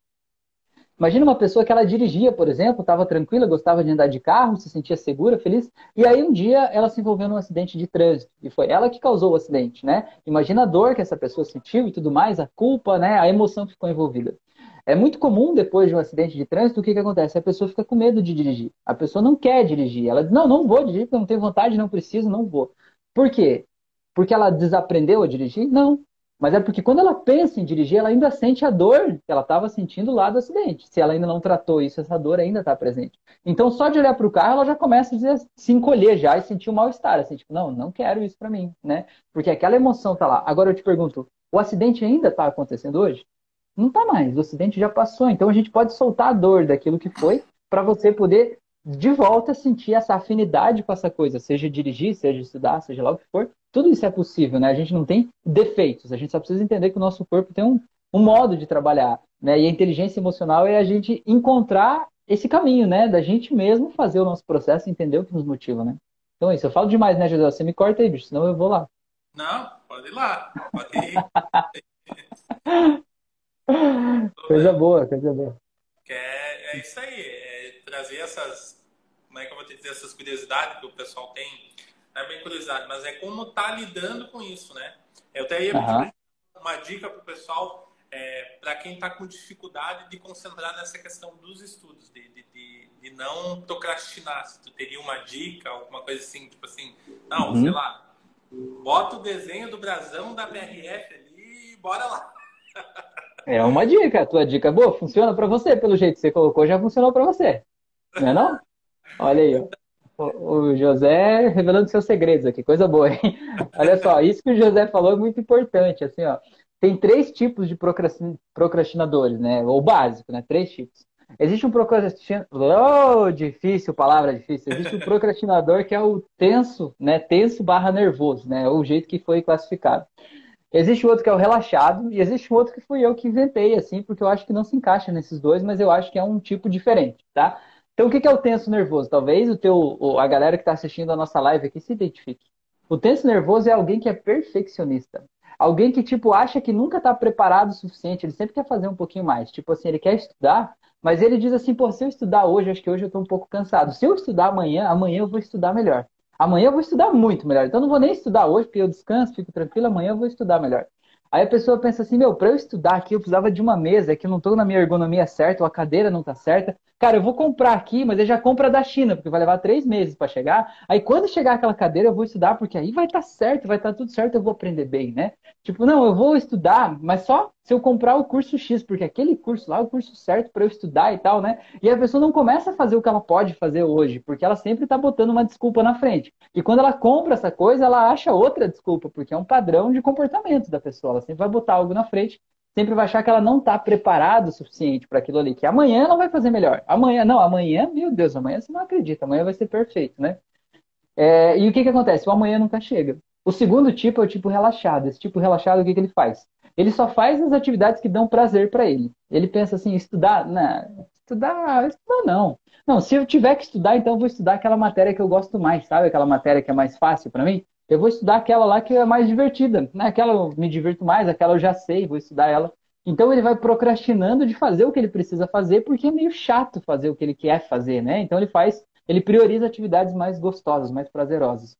Speaker 3: Imagina uma pessoa que ela dirigia, por exemplo, estava tranquila, gostava de andar de carro, se sentia segura, feliz, e aí um dia ela se envolveu num acidente de trânsito, e foi ela que causou o acidente, né? Imagina a dor que essa pessoa sentiu e tudo mais, a culpa, né? A emoção que ficou envolvida. É muito comum, depois de um acidente de trânsito, o que, que acontece? A pessoa fica com medo de dirigir. A pessoa não quer dirigir. Ela diz, não, não vou dirigir, porque eu não tenho vontade, não preciso, não vou. Por quê? Porque ela desaprendeu a dirigir? Não. Mas é porque quando ela pensa em dirigir, ela ainda sente a dor que ela estava sentindo lá do acidente. Se ela ainda não tratou isso, essa dor ainda está presente. Então, só de olhar para o carro, ela já começa a dizer, se encolher já e sentir um mal-estar. Assim, tipo, não, não quero isso para mim, né? Porque aquela emoção está lá. Agora eu te pergunto, o acidente ainda está acontecendo hoje? Não está mais. O acidente já passou. Então, a gente pode soltar a dor daquilo que foi para você poder de volta sentir essa afinidade com essa coisa, seja dirigir, seja estudar, seja lá o que for, tudo isso é possível, né? A gente não tem defeitos, a gente só precisa entender que o nosso corpo tem um, um modo de trabalhar, né? E a inteligência emocional é a gente encontrar esse caminho, né? Da gente mesmo fazer o nosso processo e entender o que nos motiva, né? Então é isso, eu falo demais, né, José? Você me corta aí, bicho, senão eu vou lá.
Speaker 2: Não, pode ir lá, pode ir.
Speaker 3: coisa boa, coisa boa.
Speaker 2: É, é isso aí, é trazer essas como é que eu vou te dizer, essas curiosidades que o pessoal tem, não é bem curiosidade, mas é como tá lidando com isso, né? Eu até ia uhum. uma dica para o pessoal, é, para quem está com dificuldade de concentrar nessa questão dos estudos, de, de, de, de, não procrastinar. Se tu teria uma dica, alguma coisa assim, tipo assim, não, uhum. sei lá, bota o desenho do brasão da BRF ali e bora lá.
Speaker 3: É uma dica, a tua dica é boa, funciona para você, pelo jeito que você colocou, já funcionou para você. Não é não? Olha aí, ó. O José revelando seus segredos aqui, coisa boa, hein? Olha só, isso que o José falou é muito importante, assim, ó. Tem três tipos de procrastinadores, né? Ou básico, né? Três tipos. Existe um procrastinador, oh, difícil, palavra difícil. Existe um procrastinador que é o tenso, né? Tenso barra nervoso, né? O jeito que foi classificado. Existe outro que é o relaxado e existe outro que fui eu que inventei, assim, porque eu acho que não se encaixa nesses dois, mas eu acho que é um tipo diferente, tá? Então, o que é o tenso nervoso? Talvez o teu, a galera que está assistindo a nossa live aqui se identifique. O tenso nervoso é alguém que é perfeccionista. Alguém que, tipo, acha que nunca está preparado o suficiente, ele sempre quer fazer um pouquinho mais. Tipo assim, ele quer estudar, mas ele diz assim, pô, se eu estudar hoje, acho que hoje eu estou um pouco cansado. Se eu estudar amanhã, amanhã eu vou estudar melhor. Amanhã eu vou estudar muito melhor. Então, não vou nem estudar hoje, porque eu descanso, fico tranquilo, amanhã eu vou estudar melhor. Aí a pessoa pensa assim, meu, para eu estudar aqui eu precisava de uma mesa, que eu não estou na minha ergonomia certa, ou a cadeira não está certa. Cara, eu vou comprar aqui, mas ele já compra da China, porque vai levar três meses para chegar. Aí quando chegar aquela cadeira eu vou estudar, porque aí vai estar tá certo, vai estar tá tudo certo, eu vou aprender bem, né? Tipo, não, eu vou estudar, mas só se eu comprar o curso X, porque aquele curso lá é o curso certo para eu estudar e tal, né? E a pessoa não começa a fazer o que ela pode fazer hoje, porque ela sempre está botando uma desculpa na frente. E quando ela compra essa coisa, ela acha outra desculpa, porque é um padrão de comportamento da pessoa. Ela sempre vai botar algo na frente, sempre vai achar que ela não está preparada o suficiente para aquilo ali, que amanhã ela vai fazer melhor. Amanhã, não, amanhã, meu Deus, amanhã você não acredita, amanhã vai ser perfeito, né? É, e o que, que acontece? O amanhã nunca chega. O segundo tipo é o tipo relaxado. Esse tipo relaxado, o que, que ele faz? Ele só faz as atividades que dão prazer para ele. Ele pensa assim, estudar, não, estudar, estudar não. Não, se eu tiver que estudar, então eu vou estudar aquela matéria que eu gosto mais, sabe? Aquela matéria que é mais fácil para mim. Eu vou estudar aquela lá que é mais divertida, né? Aquela eu me divirto mais, aquela eu já sei, vou estudar ela. Então ele vai procrastinando de fazer o que ele precisa fazer, porque é meio chato fazer o que ele quer fazer, né? Então ele faz, ele prioriza atividades mais gostosas, mais prazerosas.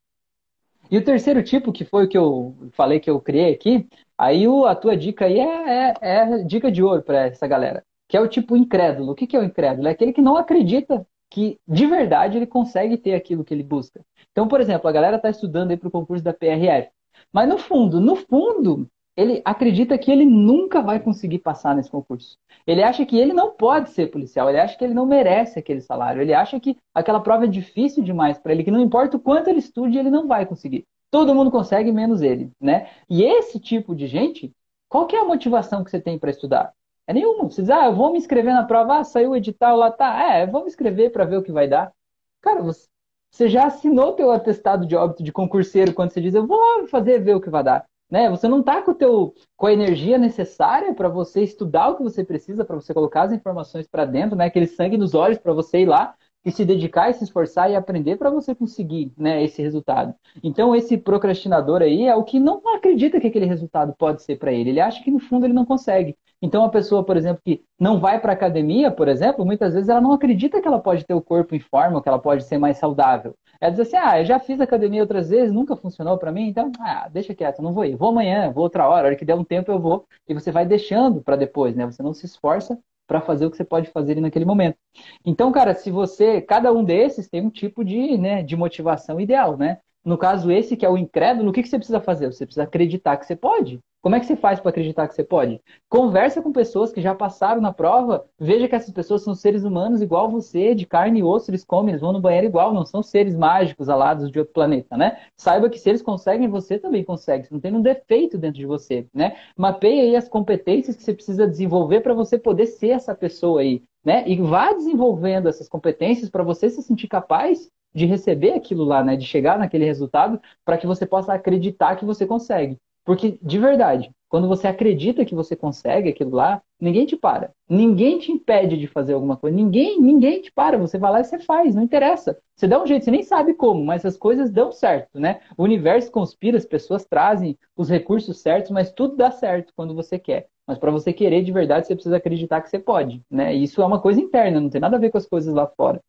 Speaker 3: E o terceiro tipo, que foi o que eu falei que eu criei aqui, aí o, a tua dica aí é, é, é dica de ouro para essa galera, que é o tipo incrédulo. O que, que é o incrédulo? É aquele que não acredita que de verdade ele consegue ter aquilo que ele busca. Então, por exemplo, a galera está estudando aí para o concurso da PRF, mas no fundo, no fundo, ele acredita que ele nunca vai conseguir passar nesse concurso. Ele acha que ele não pode ser policial, ele acha que ele não merece aquele salário, ele acha que aquela prova é difícil demais para ele, que não importa o quanto ele estude, ele não vai conseguir. Todo mundo consegue, menos ele, né? E esse tipo de gente, qual que é a motivação que você tem para estudar? É nenhuma. Você diz, ah, eu vou me inscrever na prova, ah, saiu o edital lá, tá. É, vou me inscrever para ver o que vai dar. Cara, você, você já assinou teu atestado de óbito de concurseiro quando você diz, eu vou lá fazer ver o que vai dar. Né? Você não está com, teu, com a energia necessária para você estudar o que você precisa, para você colocar as informações para dentro, né? aquele sangue nos olhos para você ir lá e se dedicar e se esforçar e aprender para você conseguir né, esse resultado. Então, esse procrastinador aí é o que não acredita que aquele resultado pode ser para ele. Ele acha que no fundo ele não consegue. Então, a pessoa, por exemplo, que não vai para academia, por exemplo, muitas vezes ela não acredita que ela pode ter o corpo em forma, que ela pode ser mais saudável. Ela diz assim: ah, eu já fiz academia outras vezes, nunca funcionou para mim, então, ah, deixa quieto, não vou ir. Vou amanhã, vou outra hora, a hora que der um tempo eu vou. E você vai deixando para depois, né? Você não se esforça para fazer o que você pode fazer naquele momento. Então, cara, se você, cada um desses tem um tipo de, né, de motivação ideal, né? No caso esse, que é o incrédulo, o que, que você precisa fazer? Você precisa acreditar que você pode. Como é que você faz para acreditar que você pode? Conversa com pessoas que já passaram na prova, veja que essas pessoas são seres humanos igual você, de carne e osso, eles comem, eles vão no banheiro igual, não são seres mágicos alados de outro planeta, né? Saiba que se eles conseguem, você também consegue. Você não tem um defeito dentro de você, né? Mapeie aí as competências que você precisa desenvolver para você poder ser essa pessoa aí, né? E vá desenvolvendo essas competências para você se sentir capaz de receber aquilo lá, né? De chegar naquele resultado para que você possa acreditar que você consegue. Porque, de verdade, quando você acredita que você consegue aquilo lá, ninguém te para. Ninguém te impede de fazer alguma coisa. Ninguém, ninguém te para. Você vai lá e você faz, não interessa. Você dá um jeito, você nem sabe como, mas as coisas dão certo, né? O universo conspira, as pessoas trazem os recursos certos, mas tudo dá certo quando você quer. Mas para você querer de verdade, você precisa acreditar que você pode, né? E isso é uma coisa interna, não tem nada a ver com as coisas lá fora.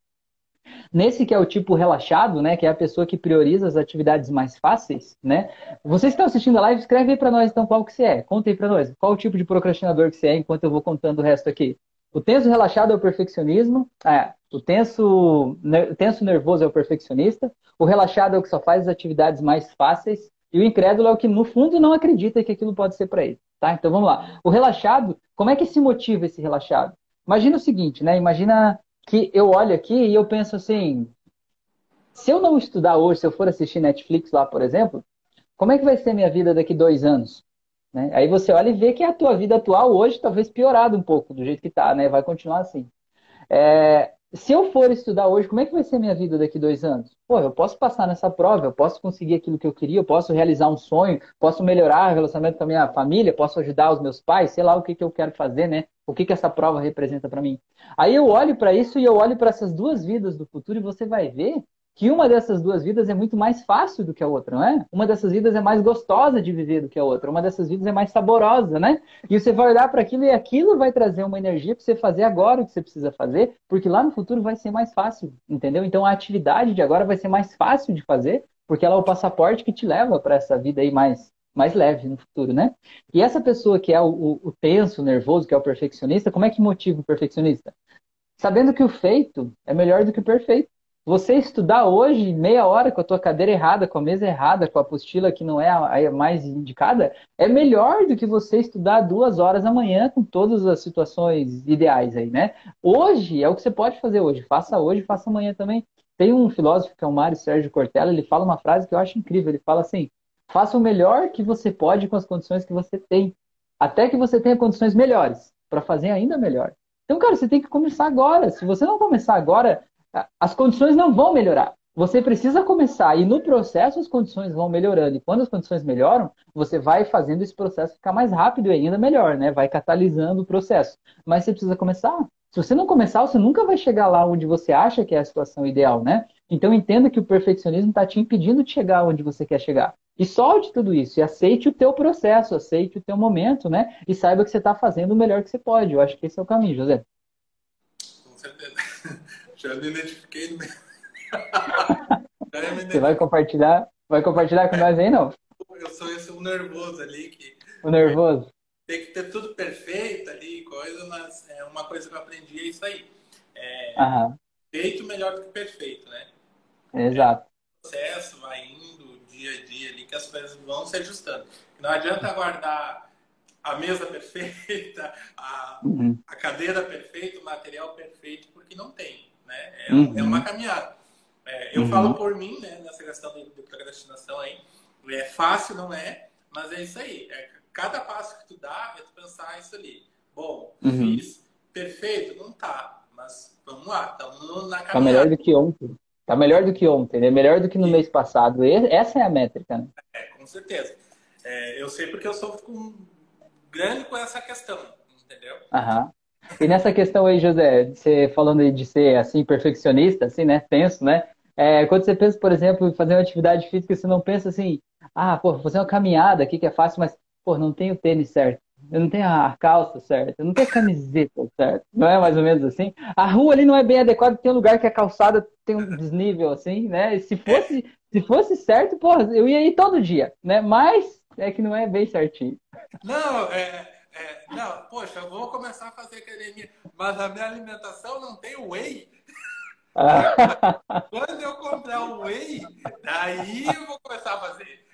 Speaker 3: Nesse que é o tipo relaxado, né, que é a pessoa que prioriza as atividades mais fáceis, né? Vocês estão assistindo a live, escreve aí para nós então qual que você é. Conta aí para nós. Qual o tipo de procrastinador que você é enquanto eu vou contando o resto aqui. O tenso relaxado é o perfeccionismo. É, o tenso, o tenso nervoso é o perfeccionista. O relaxado é o que só faz as atividades mais fáceis. E o incrédulo é o que, no fundo, não acredita que aquilo pode ser para ele. Tá? Então vamos lá. O relaxado, como é que se motiva esse relaxado? Imagina o seguinte, né? Imagina que eu olho aqui e eu penso assim: se eu não estudar hoje, se eu for assistir Netflix lá, por exemplo, como é que vai ser minha vida daqui dois anos? Né? Aí você olha e vê que a tua vida atual hoje talvez piorado um pouco do jeito que está, né? Vai continuar assim. É, se eu for estudar hoje, como é que vai ser minha vida daqui dois anos? Pô, eu posso passar nessa prova, eu posso conseguir aquilo que eu queria, eu posso realizar um sonho, posso melhorar o relacionamento com a minha família, posso ajudar os meus pais, sei lá o que, que eu quero fazer, né? O que, que essa prova representa para mim. Aí eu olho para isso e eu olho para essas duas vidas do futuro e você vai ver que uma dessas duas vidas é muito mais fácil do que a outra, não é? Uma dessas vidas é mais gostosa de viver do que a outra, uma dessas vidas é mais saborosa, né? E você vai olhar para aquilo e aquilo vai trazer uma energia para você fazer agora o que você precisa fazer, porque lá no futuro vai ser mais fácil, entendeu? Então a atividade de agora vai ser mais fácil de fazer, porque ela é o passaporte que te leva para essa vida aí mais mais leve no futuro, né? E essa pessoa que é o, o, o tenso, o nervoso, que é o perfeccionista, como é que motiva o perfeccionista? Sabendo que o feito é melhor do que o perfeito. Você estudar hoje meia hora com a tua cadeira errada, com a mesa errada, com a apostila que não é a mais indicada, é melhor do que você estudar duas horas amanhã com todas as situações ideais aí, né? Hoje é o que você pode fazer hoje. Faça hoje, faça amanhã também. Tem um filósofo que é o Mário Sérgio Cortella, ele fala uma frase que eu acho incrível. Ele fala assim: faça o melhor que você pode com as condições que você tem, até que você tenha condições melhores para fazer ainda melhor. Então, cara, você tem que começar agora. Se você não começar agora, as condições não vão melhorar. Você precisa começar e no processo as condições vão melhorando. E quando as condições melhoram, você vai fazendo esse processo ficar mais rápido e ainda melhor, né? Vai catalisando o processo. Mas você precisa começar. Se você não começar, você nunca vai chegar lá onde você acha que é a situação ideal, né? Então entenda que o perfeccionismo está te impedindo de chegar onde você quer chegar. E solte tudo isso e aceite o teu processo, aceite o teu momento, né? E saiba que você está fazendo o melhor que você pode. Eu acho que esse é o caminho, José.
Speaker 2: Com certeza. Já me identifiquei no
Speaker 3: Você vai compartilhar? Vai compartilhar com nós aí, não?
Speaker 2: Eu sou esse o nervoso ali que.
Speaker 3: O nervoso?
Speaker 2: Tem que ter tudo perfeito ali, coisa, mas é uma coisa que eu aprendi é isso aí. É, Feito melhor do que perfeito, né?
Speaker 3: Exato.
Speaker 2: É, o processo vai indo dia a dia ali que as coisas vão se ajustando. Não adianta guardar a mesa perfeita, a, uhum. a cadeira perfeita, o material perfeito, porque não tem. Né? É, uhum. é uma caminhada. É, eu uhum. falo por mim, né, nessa questão de, de procrastinação aí, é fácil, não é? Mas é isso aí. É, cada passo que tu dá é tu pensar isso ali. Bom, uhum. fiz perfeito? Não tá, mas vamos lá, estamos na caminhada.
Speaker 3: Tá melhor do que ontem. Tá melhor do que ontem, né? Melhor do que no Sim. mês passado. Essa é a métrica, né?
Speaker 2: É, com certeza. É, eu sei porque eu sou com, grande com essa questão, entendeu?
Speaker 3: Aham. E nessa questão aí, José, você falando aí de ser assim perfeccionista, assim, né, tenso, né? É, quando você pensa, por exemplo, em fazer uma atividade física, você não pensa assim, ah, pô, vou fazer uma caminhada aqui que é fácil, mas pô, não tenho tênis certo, eu não tenho a calça certa, eu não tenho a camiseta certa, não é mais ou menos assim? A rua ali não é bem adequada, tem um lugar que a calçada tem um desnível assim, né? Se fosse, se fosse certo, pô, eu ia ir todo dia, né? Mas é que não é bem certinho.
Speaker 2: Não, é é, não, poxa, eu vou começar a fazer academia, mas a minha alimentação não tem whey. Quando eu comprar o whey, Daí eu vou começar a fazer.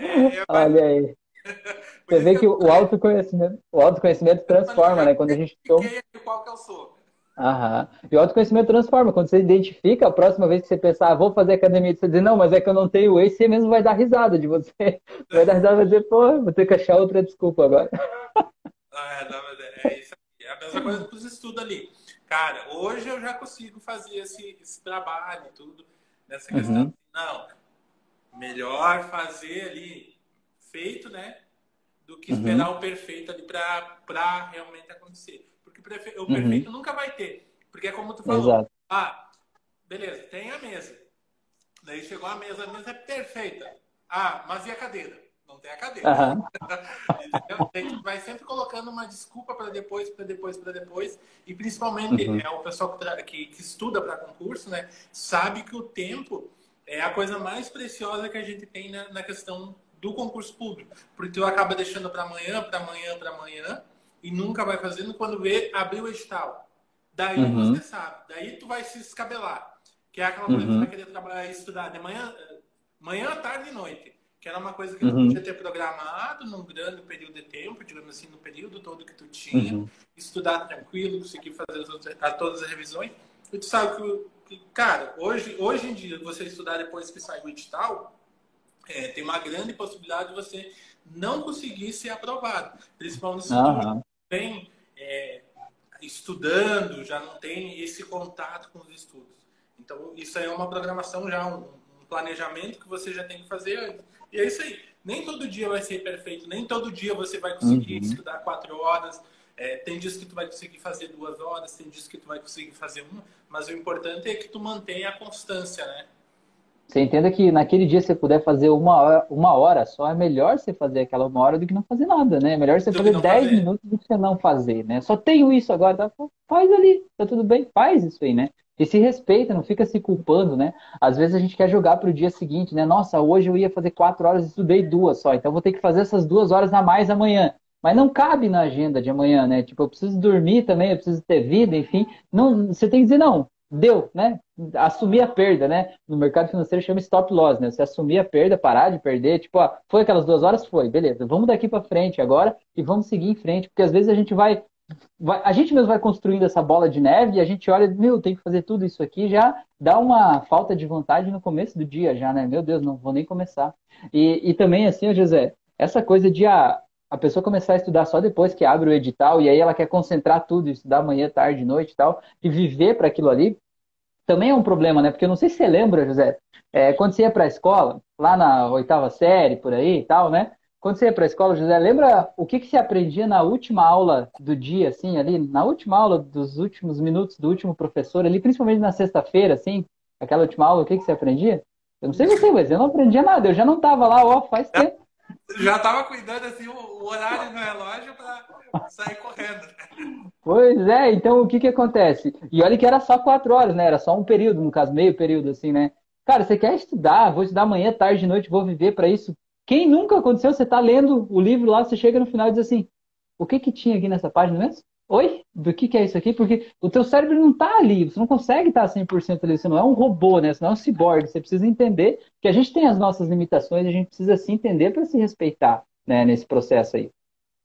Speaker 2: É,
Speaker 3: Olha aí. Você vê que o autoconhecimento, o autoconhecimento transforma, né? Quando a gente
Speaker 2: toma. Qual que eu sou?
Speaker 3: Aham. E o autoconhecimento transforma. Quando você identifica, a próxima vez que você pensar, ah, vou fazer academia, você dizer, não, mas é que eu não tenho esse, você mesmo vai dar risada de você. Vai dar risada e vai dizer, pô, vou ter que achar outra desculpa agora.
Speaker 2: Ah, é, não, é isso É a mesma coisa para os estudos ali. Cara, hoje eu já consigo fazer esse, esse trabalho e tudo, nessa questão. Uhum. Não, melhor fazer ali feito, né? Do que esperar uhum. o perfeito ali para realmente acontecer. Porque o perfeito uhum. nunca vai ter. Porque é como tu falou. Exato. Ah, beleza, tem a mesa. Daí chegou a mesa, a mesa é perfeita. Ah, mas e a cadeira? Não tem a cadeira. Uhum. Entendeu? vai sempre colocando uma desculpa para depois, para depois, para depois. E principalmente uhum. é o pessoal que, que, que estuda para concurso, né? Sabe que o tempo é a coisa mais preciosa que a gente tem na, na questão do concurso público. Porque tu acaba deixando para amanhã, para amanhã, para amanhã e nunca vai fazendo quando vê abrir o edital. Daí uhum. você sabe. Daí tu vai se escabelar. Que é aquela coisa uhum. que tu vai querer trabalhar e estudar de manhã, manhã, tarde e noite. Que era uma coisa que tu uhum. podia ter programado num grande período de tempo, digamos assim, no período todo que tu tinha, uhum. estudar tranquilo, conseguir fazer as, todas as revisões. E tu sabe que, que, cara, hoje, hoje em dia, você estudar depois que sai o edital, é, tem uma grande possibilidade de você não conseguir ser aprovado. Principalmente se uhum vem é, estudando, já não tem esse contato com os estudos. Então, isso aí é uma programação já, um, um planejamento que você já tem que fazer antes. E é isso aí. Nem todo dia vai ser perfeito, nem todo dia você vai conseguir uhum. estudar quatro horas. É, tem dias que tu vai conseguir fazer duas horas, tem dias que tu vai conseguir fazer uma, mas o importante é que tu mantenha a constância, né?
Speaker 3: Você entenda que naquele dia você puder fazer uma hora, uma hora só, é melhor você fazer aquela uma hora do que não fazer nada, né? É melhor você do fazer 10 fazer. minutos do que você não fazer, né? Só tenho isso agora, tá? faz ali, tá tudo bem, faz isso aí, né? E se respeita, não fica se culpando, né? Às vezes a gente quer jogar para o dia seguinte, né? Nossa, hoje eu ia fazer quatro horas e estudei duas só, então vou ter que fazer essas duas horas a mais amanhã. Mas não cabe na agenda de amanhã, né? Tipo, eu preciso dormir também, eu preciso ter vida, enfim. Não, você tem que dizer, não, deu, né? Assumir a perda, né? No mercado financeiro chama stop loss, né? Você assumir a perda, parar de perder, tipo, ó, foi aquelas duas horas? Foi, beleza. Vamos daqui para frente agora e vamos seguir em frente, porque às vezes a gente vai, vai, a gente mesmo vai construindo essa bola de neve e a gente olha, meu, tem que fazer tudo isso aqui, já dá uma falta de vontade no começo do dia, já, né? Meu Deus, não vou nem começar. E, e também, assim, José, essa coisa de ah, a pessoa começar a estudar só depois que abre o edital e aí ela quer concentrar tudo, estudar manhã, tarde, noite e tal, e viver para aquilo ali, também é um problema, né? Porque eu não sei se você lembra, José, é, quando você ia para a escola, lá na oitava série, por aí e tal, né? Quando você ia para a escola, José, lembra o que, que você aprendia na última aula do dia, assim, ali, na última aula dos últimos minutos do último professor, ali, principalmente na sexta-feira, assim, aquela última aula, o que, que você aprendia? Eu não sei você, mas eu não aprendia nada, eu já não estava lá, ó, faz tempo
Speaker 2: já estava cuidando assim o, horário no relógio para sair correndo.
Speaker 3: Pois é, então o que que acontece? E olha que era só quatro horas, né? Era só um período, no caso, meio período, assim, né? Cara, você quer estudar, vou estudar amanhã, tarde, noite, vou viver para isso. Quem nunca aconteceu, você tá lendo o livro lá, você chega no final e diz assim, o que que tinha aqui nessa página mesmo? Oi? Do que, que é isso aqui? Porque o teu cérebro não está ali, você não consegue estar 100% ali, você não é um robô, né? Você não é um ciborgue, você precisa entender que a gente tem as nossas limitações, a gente precisa se entender para se respeitar né, nesse processo aí.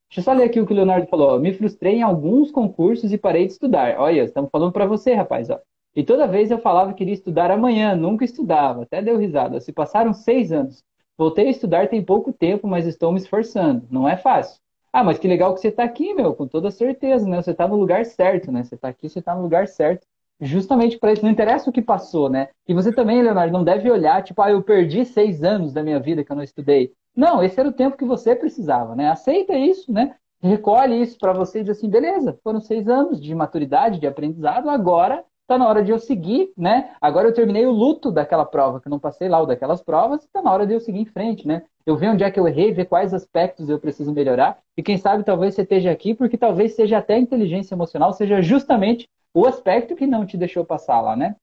Speaker 3: Deixa eu só ler aqui o que o Leonardo falou. Me frustrei em alguns concursos e parei de estudar. Olha, estamos falando para você, rapaz. Ó. E toda vez eu falava que queria estudar amanhã, nunca estudava, até deu risada. Se passaram seis anos. Voltei a estudar tem pouco tempo, mas estou me esforçando. Não é fácil. Ah, mas que legal que você está aqui, meu, com toda certeza, né? Você está no lugar certo, né? Você está aqui, você está no lugar certo, justamente para isso. Não interessa o que passou, né? E você também, Leonardo, não deve olhar, tipo, ah, eu perdi seis anos da minha vida que eu não estudei. Não, esse era o tempo que você precisava, né? Aceita isso, né? Recolhe isso para você e diz assim, beleza, foram seis anos de maturidade, de aprendizado, agora está na hora de eu seguir, né? Agora eu terminei o luto daquela prova, que eu não passei lá, ou daquelas provas, está na hora de eu seguir em frente, né? Eu ver onde é que eu errei, ver quais aspectos eu preciso melhorar, e quem sabe talvez você esteja aqui, porque talvez seja até inteligência emocional, seja justamente o aspecto que não te deixou passar lá, né?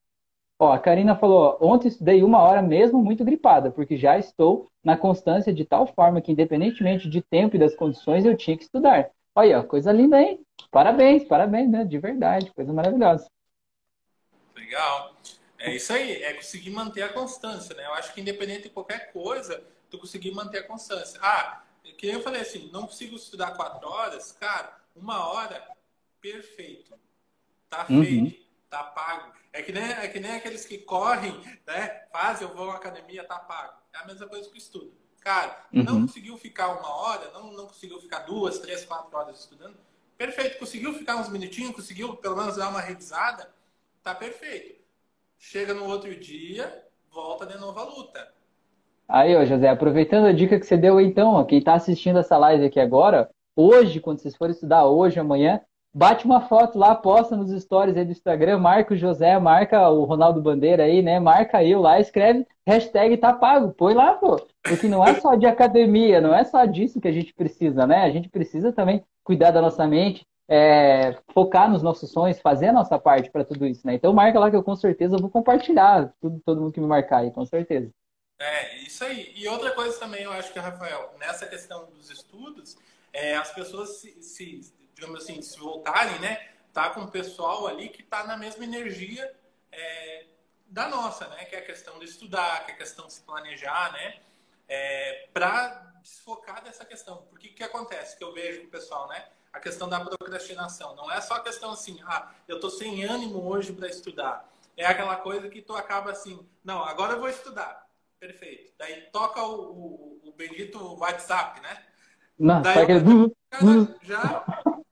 Speaker 3: Ó, a Karina falou, ontem estudei uma hora mesmo muito gripada, porque já estou na constância de tal forma que, independentemente de tempo e das condições, eu tinha que estudar. Olha, coisa linda, hein? Parabéns, parabéns, né? De verdade, coisa maravilhosa.
Speaker 2: Legal. É isso aí, é conseguir manter a constância, né? Eu acho que independente de qualquer coisa, tu conseguir manter a constância. Ah, que eu falei assim, não consigo estudar quatro horas, cara, uma hora, perfeito. Tá uhum. feito, uhum. tá pago. É que, nem, é que nem aqueles que correm, né? Fazem, eu vou à academia, tá pago. É a mesma coisa que o estudo. Cara, uhum. não conseguiu ficar uma hora, não, não conseguiu ficar duas, três, quatro horas estudando, perfeito. Conseguiu ficar uns minutinhos, conseguiu pelo menos dar uma revisada, tá perfeito. Chega no outro dia, volta de novo à luta.
Speaker 3: Aí, ó, José, aproveitando a dica que você deu então, ó, quem está assistindo essa live aqui agora, hoje, quando vocês forem estudar, hoje, amanhã, bate uma foto lá, posta nos stories aí do Instagram, marca o José, marca o Ronaldo Bandeira aí, né? Marca eu lá, escreve hashtag tá pago, põe lá, pô. Porque não é só de academia, não é só disso que a gente precisa, né? A gente precisa também cuidar da nossa mente, é, focar nos nossos sonhos, fazer a nossa parte para tudo isso, né? Então marca lá que eu com certeza vou compartilhar tudo, todo mundo que me marcar aí, com certeza.
Speaker 2: É, isso aí. E outra coisa também, eu acho que, Rafael, nessa questão dos estudos, é, as pessoas se, se, digamos assim, se voltarem, né? Tá com o pessoal ali que tá na mesma energia é, da nossa, né? Que é a questão de estudar, que é a questão de se planejar, né? É, para desfocar dessa questão. Porque o que acontece? Que eu vejo o pessoal, né? A questão da procrastinação. Não é só a questão assim, ah, eu tô sem ânimo hoje para estudar. É aquela coisa que tu acaba assim, não, agora eu vou estudar. Perfeito. Daí toca o, o, o bendito WhatsApp, né?
Speaker 3: Não,
Speaker 2: Daí o cara já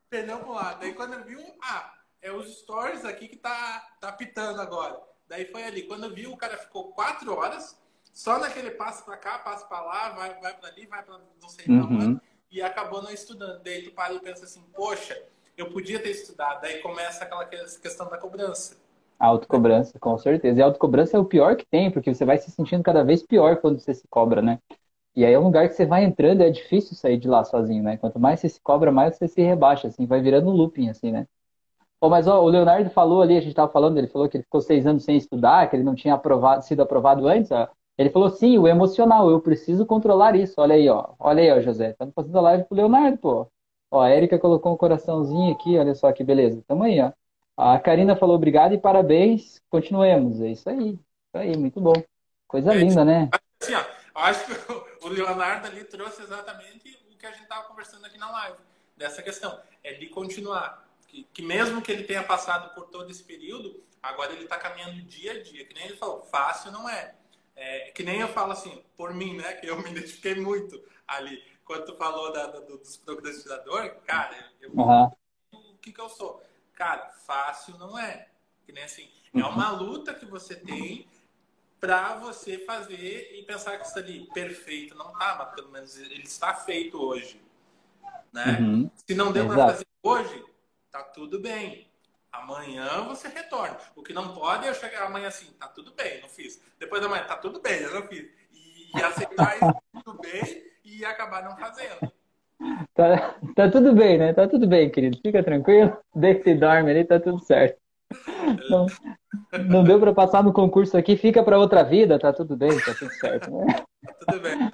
Speaker 2: perdeu pro lado. Daí quando eu vi, ah, é os stories aqui que tá, tá pitando agora. Daí foi ali. Quando eu vi, o cara ficou quatro horas só naquele passo para cá, passo para lá, vai, vai para ali, vai para não sei uhum. E acabou não estudando. Daí tu para e pensa assim, poxa, eu podia ter estudado. Daí começa aquela questão da cobrança.
Speaker 3: Autocobrança, com certeza. E a autocobrança é o pior que tem, porque você vai se sentindo cada vez pior quando você se cobra, né? E aí é um lugar que você vai entrando é difícil sair de lá sozinho, né? Quanto mais você se cobra, mais você se rebaixa, assim, vai virando um looping, assim, né? Pô, mas ó, o Leonardo falou ali, a gente tava falando, ele falou que ele ficou seis anos sem estudar, que ele não tinha aprovado, sido aprovado antes. Ó. Ele falou, sim, o emocional, eu preciso controlar isso. Olha aí, ó. Olha aí, ó, José. Estamos fazendo a live pro Leonardo, pô. Ó, a Erika colocou um coraçãozinho aqui, olha só que beleza. Tamo aí, ó. A Karina falou obrigado e parabéns. Continuemos. É isso aí. Isso aí, muito bom. Coisa é, linda, né?
Speaker 2: Assim, ó, acho que o Leonardo ali trouxe exatamente o que a gente estava conversando aqui na live, dessa questão. É de continuar. Que, que mesmo que ele tenha passado por todo esse período, agora ele está caminhando dia a dia. Que nem ele falou, fácil não é. É. Que nem eu falo assim, por mim, né? Que eu me identifiquei muito ali. Quando tu falou da, da, dos procrastinadores, cara, eu, uhum. o que, que eu sou? Cara, fácil não é. Que nem assim, é uhum. uma luta que você tem para você fazer e pensar que isso ali perfeito não tá, mas pelo menos ele está feito hoje. Né? Uhum. Se não deu para fazer hoje, tá tudo bem. Amanhã você retorna. O que não pode é eu chegar amanhã assim, tá tudo bem, não fiz. Depois da manhã, tá tudo bem, eu não fiz. E, e aceitar isso tudo bem e acabar não fazendo.
Speaker 3: Tá, tá tudo bem, né? Tá tudo bem, querido. Fica tranquilo. Deita e dorme ali, tá tudo certo. Não, não deu para passar no concurso aqui, fica para outra vida, tá tudo bem, tá tudo certo, né?
Speaker 2: Tudo bem, né?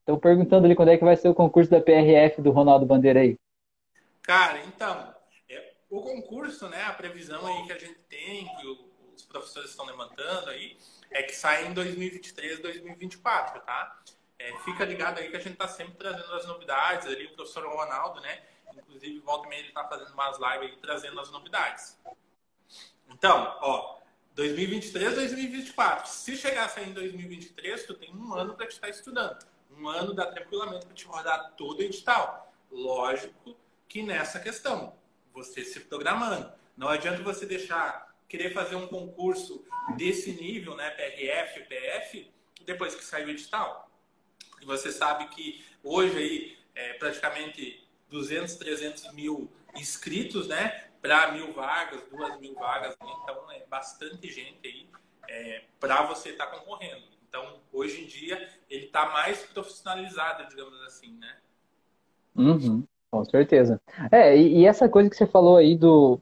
Speaker 3: Estão perguntando ali quando é que vai ser o concurso da PRF do Ronaldo Bandeira aí.
Speaker 2: Cara, então, é, o concurso, né, a previsão aí que a gente tem, que os professores estão levantando aí, é que sai em 2023, 2024, tá? É, fica ligado aí que a gente está sempre trazendo as novidades ali, o professor Ronaldo, né? Inclusive, volta e meia ele está fazendo umas lives aí trazendo as novidades. Então, ó, 2023, 2024. Se chegasse aí em 2023, tu tem um ano para te estar estudando. Um ano dá tranquilamente para te rodar todo o edital. Lógico que nessa questão, você se programando. Não adianta você deixar, querer fazer um concurso desse nível, né, PRF, PF, depois que sair o edital. E você sabe que hoje aí é praticamente 200, 300 mil inscritos, né? Para mil vagas, duas mil vagas, né? então é bastante gente aí é, para você estar tá concorrendo. Então, hoje em dia, ele está mais profissionalizado, digamos assim, né?
Speaker 3: Uhum, com certeza. É, e, e, essa coisa que você falou aí do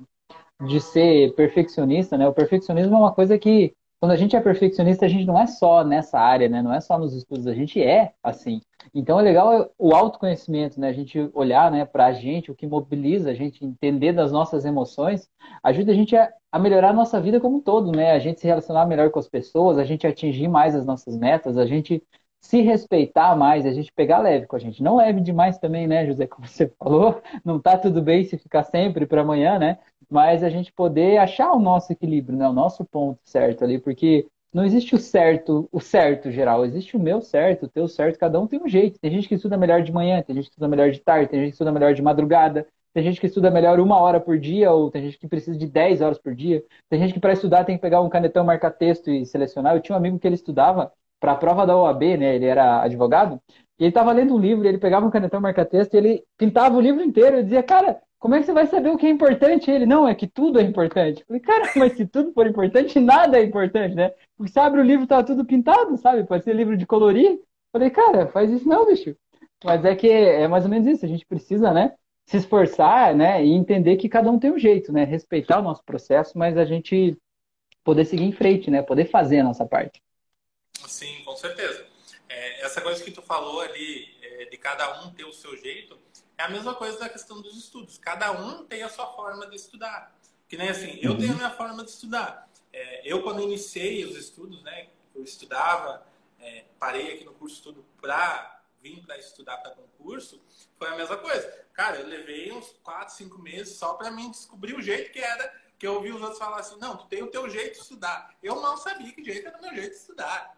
Speaker 3: de ser perfeccionista, né? O perfeccionismo é uma coisa que quando a gente é perfeccionista, a gente não é só nessa área, né? Não é só nos estudos, a gente é assim. Então é legal o autoconhecimento, né? A gente olhar, né, para a gente, o que mobiliza a gente, entender das nossas emoções, ajuda a gente a, a, melhorar a nossa vida como um todo, né? A gente se relacionar melhor com as pessoas, a gente atingir mais as nossas metas, a gente se respeitar mais, a gente pegar leve com a gente. Não leve demais também, né, José? Como você falou, não tá tudo bem se ficar sempre para amanhã, né? Mas a gente poder achar o nosso equilíbrio, né? O nosso ponto certo ali, porque não existe o certo, o certo geral, existe o meu certo, o teu certo, cada um tem um jeito. Tem gente que estuda melhor de manhã, tem gente que estuda melhor de tarde, tem gente que estuda melhor de madrugada, tem gente que estuda melhor uma hora por dia, ou tem gente que precisa de 10 horas por dia. Tem gente que para estudar tem que pegar um canetão, marcar texto e selecionar. Eu tinha um amigo que ele estudava para a prova da OAB, né? Ele era advogado, e ele estava lendo um livro, ele pegava um canetão, marcar texto, e ele pintava o livro inteiro. Eu dizia, cara, como é que você vai saber o que é importante? Ele, não, é que tudo é importante. Eu falei, cara, mas se tudo for importante, nada é importante, né? Porque você abre o livro, tá tudo pintado, sabe? Pode ser livro de colorir. Eu falei, cara, faz isso não, bicho. Mas é que é mais ou menos isso, a gente precisa, né? Se esforçar, né? E entender que cada um tem um jeito, né? Respeitar o nosso processo, mas a gente poder seguir em frente, né? Poder fazer a nossa parte.
Speaker 2: Sim, com certeza. É, essa coisa que tu falou ali, é, de cada um ter o seu jeito, é a mesma coisa da questão dos estudos. Cada um tem a sua forma de estudar. Que nem assim, eu tenho a uhum. minha forma de estudar. É, eu, quando iniciei os estudos, né, eu estudava, é, parei aqui no curso tudo para vir para estudar para concurso, foi a mesma coisa. Cara, eu levei uns 4, 5 meses só para mim descobrir o jeito que era, que eu ouvi os outros falar assim, não, tu tem o teu jeito de estudar. Eu não sabia que jeito era o meu jeito de estudar.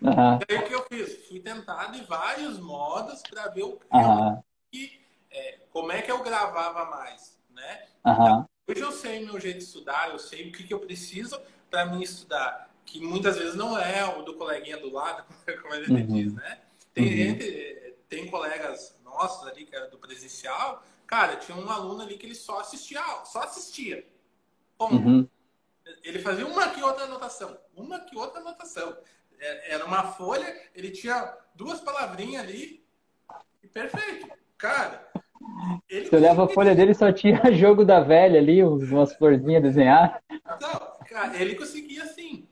Speaker 2: Uhum. Aí o que eu fiz? Fui tentar de vários modos para ver o que, uhum. que é, como é que eu gravava mais, né? Uhum. Então, hoje eu sei meu jeito de estudar, eu sei o que, que eu preciso para mim estudar, que muitas vezes não é o do coleguinha do lado, como a gente uhum. diz, né? Tem uhum. gente, tem colegas nossos ali que era do presencial, cara, tinha um aluno ali que ele só assistia, só assistia. Uhum. Ele fazia uma que outra anotação, uma que outra anotação. É, era uma folha, ele tinha duas palavrinhas ali e perfeito. Cara,
Speaker 3: ele Você olhava a folha dele só tinha jogo da velha ali, umas florzinhas desenhadas.
Speaker 2: Não, cara, ele conseguia assim.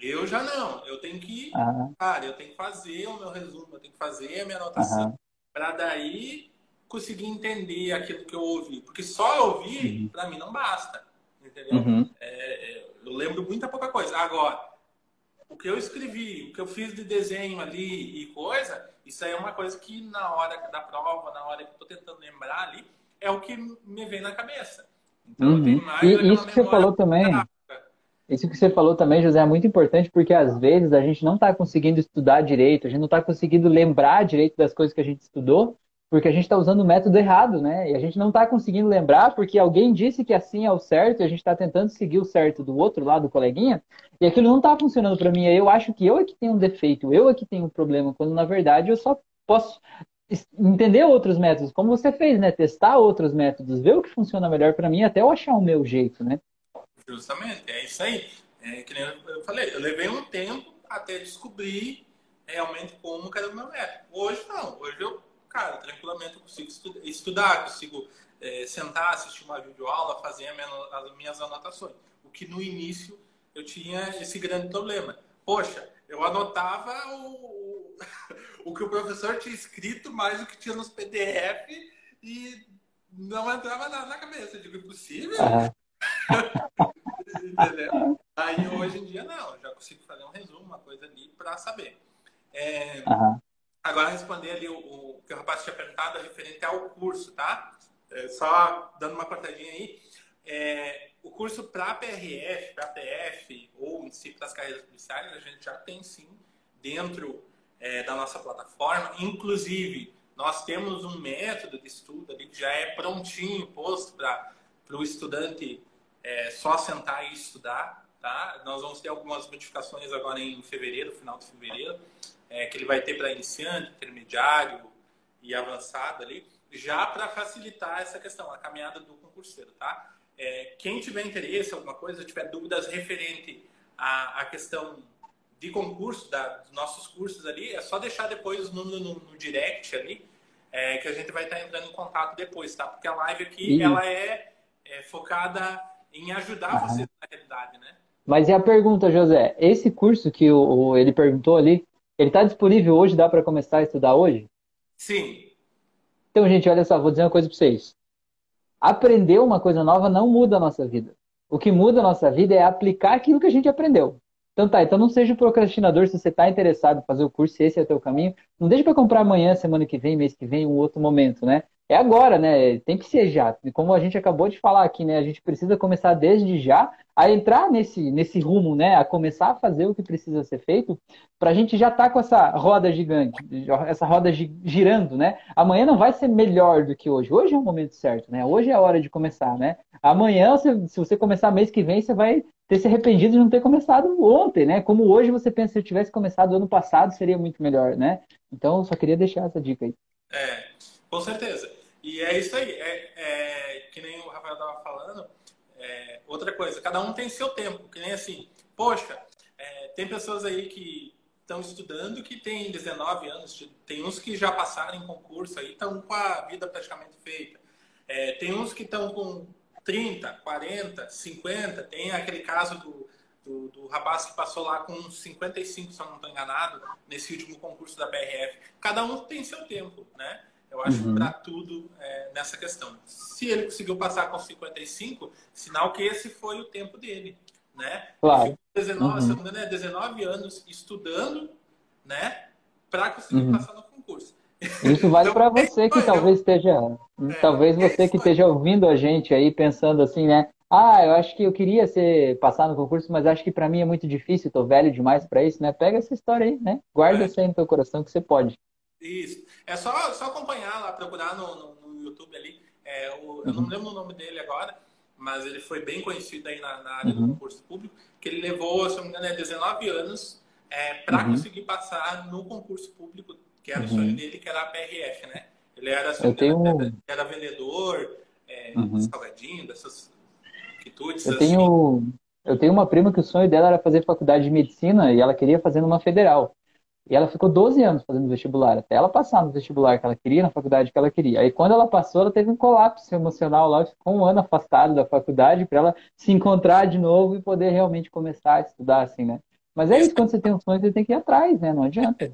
Speaker 2: Eu já não. Eu tenho que. Uhum. Cara, eu tenho que fazer o meu resumo, eu tenho que fazer a minha anotação. Uhum. Para daí conseguir entender aquilo que eu ouvi. Porque só ouvir, uhum. para mim, não basta. Entendeu? Uhum. É, é, eu lembro muita pouca coisa. Agora, o que eu escrevi, o que eu fiz de desenho ali e coisa, isso aí é uma coisa que na hora da prova, na hora que eu tô tentando lembrar ali, é o que me vem na cabeça.
Speaker 3: Então, uhum. e isso que você falou também, isso que você falou também, José, é muito importante porque às vezes a gente não está conseguindo estudar direito, a gente não está conseguindo lembrar direito das coisas que a gente estudou, porque a gente está usando o método errado, né? E a gente não está conseguindo lembrar porque alguém disse que assim é o certo e a gente está tentando seguir o certo do outro lado, do coleguinha, e aquilo não está funcionando para mim. Eu acho que eu é que tenho um defeito, eu é que tenho um problema, quando na verdade eu só posso entender outros métodos, como você fez, né? Testar outros métodos, ver o que funciona melhor para mim, até eu achar o meu jeito, né?
Speaker 2: Justamente, é isso aí. É, que nem eu falei, eu levei um tempo até descobrir realmente como que era o meu método. Hoje não, hoje eu cara, tranquilamente eu consigo estudar, consigo é, sentar, assistir uma videoaula, fazer as minhas anotações. O que no início eu tinha esse grande problema. Poxa, eu anotava o, o que o professor tinha escrito, mais o que tinha nos PDF e não entrava nada na cabeça. Eu digo, impossível? Uhum. Entendeu? Aí hoje em dia não, já consigo fazer um resumo, uma coisa ali para saber. É, uhum. Agora responder ali o, o, que o rapaz tinha perguntado referente ao curso, tá? É, só dando uma cortadinha aí. É, o curso para PRF, para PF ou em si para as carreiras policiais, a gente já tem sim dentro é, da nossa plataforma. Inclusive, nós temos um método de estudo ali que já é prontinho, posto para o estudante é, só sentar e estudar. Tá? Nós vamos ter algumas modificações agora em fevereiro, final de fevereiro é, que ele vai ter para iniciante, intermediário e avançado ali, já para facilitar essa questão, a caminhada do concurseiro, tá? É, quem tiver interesse, alguma coisa, tiver dúvidas referente à, à questão de concurso, da, dos nossos cursos ali, é só deixar depois no, no, no direct ali, é, que a gente vai estar entrando em contato depois, tá? Porque a live aqui, ela é, é, focada em ajudar vocês na realidade, né?
Speaker 3: Mas e a pergunta, José? Esse curso que o, o ele perguntou ali, ele está disponível hoje? Dá para começar a estudar hoje?
Speaker 2: Sim.
Speaker 3: Então, gente, olha só, vou dizer uma coisa para vocês. Aprender uma coisa nova não muda a nossa vida. O que muda a nossa vida é aplicar aquilo que a gente aprendeu. Então tá, então não seja procrastinador se você está interessado em fazer o curso, se esse é o teu caminho. Não deixe para comprar amanhã, semana que vem, mês que vem, um outro momento, né? É agora, né? Tem que ser já. Como a gente acabou de falar aqui, né? A gente precisa começar desde já a entrar nesse, nesse rumo, né? A começar a fazer o que precisa ser feito para a gente já estar tá com essa roda gigante, essa roda girando, né? Amanhã não vai ser melhor do que hoje. Hoje é o momento certo, né? Hoje é a hora de começar, né? Amanhã, se você começar mês que vem, você vai ter se arrependido de não ter começado ontem, né? Como hoje você pensa, se eu tivesse começado ano passado, seria muito melhor, né? Então, eu só queria deixar essa dica aí.
Speaker 2: É, com certeza. E é isso aí. É, é que nem o Rafael estava falando. É, outra coisa, cada um tem seu tempo. Que nem assim, poxa, é, tem pessoas aí que estão estudando que têm 19 anos, tem uns que já passaram em concurso aí, estão com a vida praticamente feita. É, tem uns que estão com 30, 40, 50, tem aquele caso do, do, do, rapaz que passou lá com 55, se eu não estou enganado, nesse último concurso da BRF. Cada um tem seu tempo, né? Eu acho uhum. para tudo é, nessa questão. Se ele conseguiu passar com 55, sinal que esse foi o tempo dele, né?
Speaker 3: Claro.
Speaker 2: 19, uhum. se não me engano, é 19 anos estudando, né? Para conseguir uhum. passar no concurso.
Speaker 3: Isso vale então, para você que talvez esteja, é, talvez você é que esteja ouvindo a gente aí pensando assim, né? Ah, eu acho que eu queria ser passar no concurso, mas acho que para mim é muito difícil, estou velho demais para isso, né? Pega essa história aí, né? Guarda é. isso aí no teu coração que você pode.
Speaker 2: Isso. É só, só acompanhar lá, procurar no, no, no YouTube ali. É, o, eu não uhum. lembro o nome dele agora, mas ele foi bem conhecido aí na, na área uhum. do concurso público, que ele levou, se não me engano, é 19 anos é, para uhum. conseguir passar no concurso público, que era o sonho uhum. dele, que era a PRF, né? Ele era,
Speaker 3: eu tenho...
Speaker 2: era, era vendedor, é, uhum. salgadinho, dessas quitutes.
Speaker 3: Eu assim. tenho, eu tenho uma prima que o sonho dela era fazer faculdade de medicina e ela queria fazer numa federal. E ela ficou 12 anos fazendo vestibular, até ela passar no vestibular que ela queria, na faculdade que ela queria. Aí quando ela passou, ela teve um colapso emocional lá, ficou um ano afastado da faculdade para ela se encontrar de novo e poder realmente começar a estudar, assim, né? Mas é isso, quando você tem um sonho, você tem que ir atrás, né? Não adianta.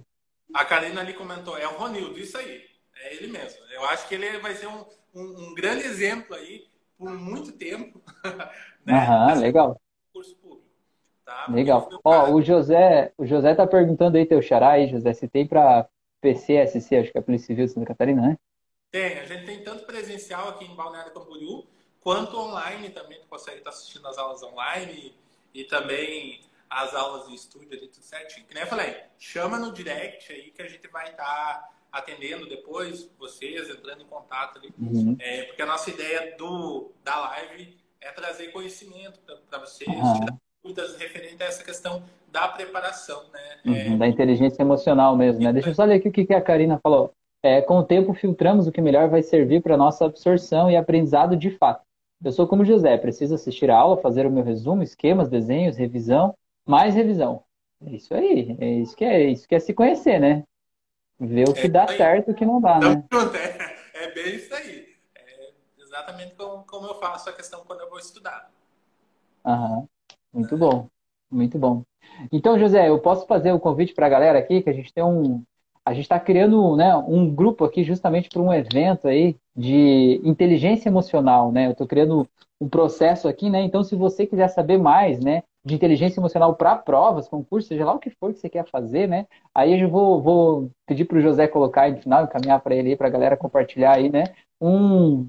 Speaker 2: A Karina ali comentou, é o Ronildo, isso aí. É ele mesmo. Eu acho que ele vai ser um, um, um grande exemplo aí por muito tempo.
Speaker 3: né? Aham, legal. Curso Tá? Legal. Ó, o José, o José tá perguntando aí teu xará aí, José, se tem para PCSC, acho que é a Polícia Civil de Santa Catarina, né?
Speaker 2: Tem, a gente tem tanto presencial aqui em Balneário Camboriú, quanto online também, tu consegue estar assistindo as aulas online e, e também as aulas de estúdio ali, tudo certinho. Que nem eu falei, chama no direct aí que a gente vai estar atendendo depois, vocês entrando em contato ali. Uhum. É, porque a nossa ideia do, da live é trazer conhecimento para vocês, uhum. tirar dúvidas referente a essa questão da preparação, né?
Speaker 3: Uhum, é... Da inteligência emocional mesmo, né? Deixa eu só ler aqui o que a Karina falou. É, com o tempo, filtramos o que melhor vai servir para nossa absorção e aprendizado de fato. Eu sou como José, preciso assistir a aula, fazer o meu resumo, esquemas, desenhos, revisão, mais revisão. É isso aí, é isso que é, isso que é se conhecer, né? Ver o que é, dá certo e o que não dá,
Speaker 2: então,
Speaker 3: né?
Speaker 2: É, é bem isso aí. É exatamente como, como eu faço a questão quando eu vou estudar.
Speaker 3: Aham. Muito bom, muito bom. Então, José, eu posso fazer o um convite para a galera aqui, que a gente tem um. A gente está criando né, um grupo aqui justamente para um evento aí de inteligência emocional, né? Eu estou criando um processo aqui, né? Então, se você quiser saber mais, né, de inteligência emocional para provas, concursos, seja lá o que for que você quer fazer, né? Aí eu vou, vou pedir para o José colocar aí no final, encaminhar para ele aí, para a galera compartilhar aí, né? Um,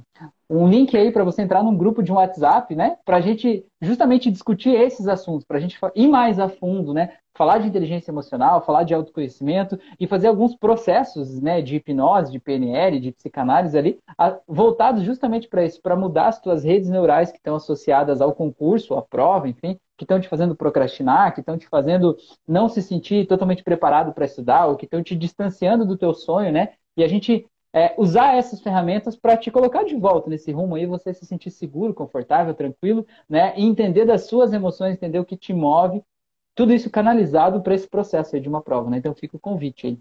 Speaker 3: um link aí para você entrar num grupo de um WhatsApp, né? Para a gente justamente discutir esses assuntos, para a gente ir mais a fundo, né? Falar de inteligência emocional, falar de autoconhecimento e fazer alguns processos, né? De hipnose, de PNL, de psicanálise ali, voltados justamente para isso, para mudar as tuas redes neurais que estão associadas ao concurso, à prova, enfim, que estão te fazendo procrastinar, que estão te fazendo não se sentir totalmente preparado para estudar, ou que estão te distanciando do teu sonho, né? E a gente é, usar essas ferramentas para te colocar de volta nesse rumo aí, você se sentir seguro, confortável, tranquilo, né? E entender das suas emoções, entender o que te move, tudo isso canalizado para esse processo aí de uma prova, né? Então fica o convite aí.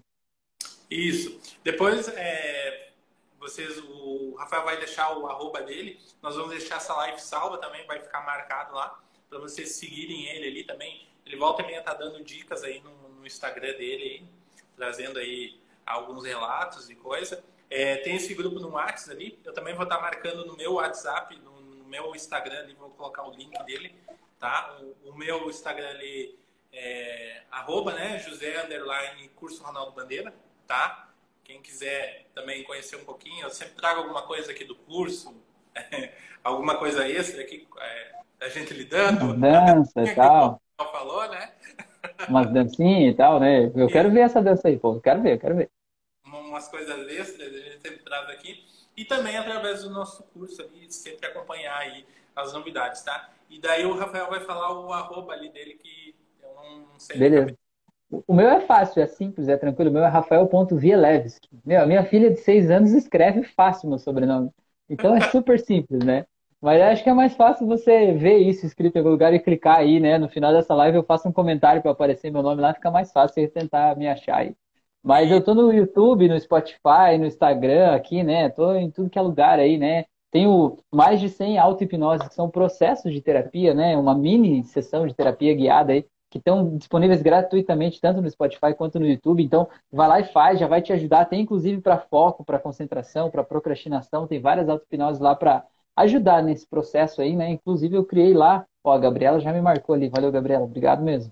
Speaker 2: Isso. Depois, é, vocês, o Rafael vai deixar o arroba dele, nós vamos deixar essa live salva também, vai ficar marcado lá, para vocês seguirem ele ali também. Ele volta e meia tá dando dicas aí no, no Instagram dele, aí, trazendo aí alguns relatos e coisa. É, tem esse grupo no WhatsApp ali. Eu também vou estar marcando no meu WhatsApp, no, no meu Instagram ali, vou colocar o link dele, tá? O, o meu Instagram ali é arroba, né? José Underline Curso Ronaldo Bandeira, tá? Quem quiser também conhecer um pouquinho, eu sempre trago alguma coisa aqui do curso, alguma coisa extra aqui, é, a gente lidando.
Speaker 3: Dança e tal.
Speaker 2: Falou, né?
Speaker 3: Umas dancinhas e tal, né? Eu quero ver essa dança aí, pô. Quero ver, quero ver.
Speaker 2: Umas coisas extras, traz aqui. E também através do nosso curso ali, sempre acompanhar aí as novidades, tá? E daí o Rafael vai falar o arroba ali dele que eu não sei.
Speaker 3: Beleza. O meu é fácil, é simples, é tranquilo. O meu é Rafael.Vielewski. Meu, a minha filha de seis anos escreve fácil meu sobrenome. Então é super simples, né? Mas acho que é mais fácil você ver isso escrito em algum lugar e clicar aí, né? No final dessa live eu faço um comentário para aparecer meu nome lá, fica mais fácil você tentar me achar aí. Mas eu tô no YouTube, no Spotify, no Instagram aqui, né? Tô em tudo que é lugar aí, né? Tenho mais de 100 auto-hipnose, que são processos de terapia, né? Uma mini sessão de terapia guiada aí, que estão disponíveis gratuitamente, tanto no Spotify quanto no YouTube. Então, vai lá e faz, já vai te ajudar. Tem inclusive para foco, para concentração, para procrastinação, tem várias auto-hipnoses lá para ajudar nesse processo aí, né? Inclusive eu criei lá, ó, a Gabriela já me marcou ali, valeu Gabriela, obrigado mesmo.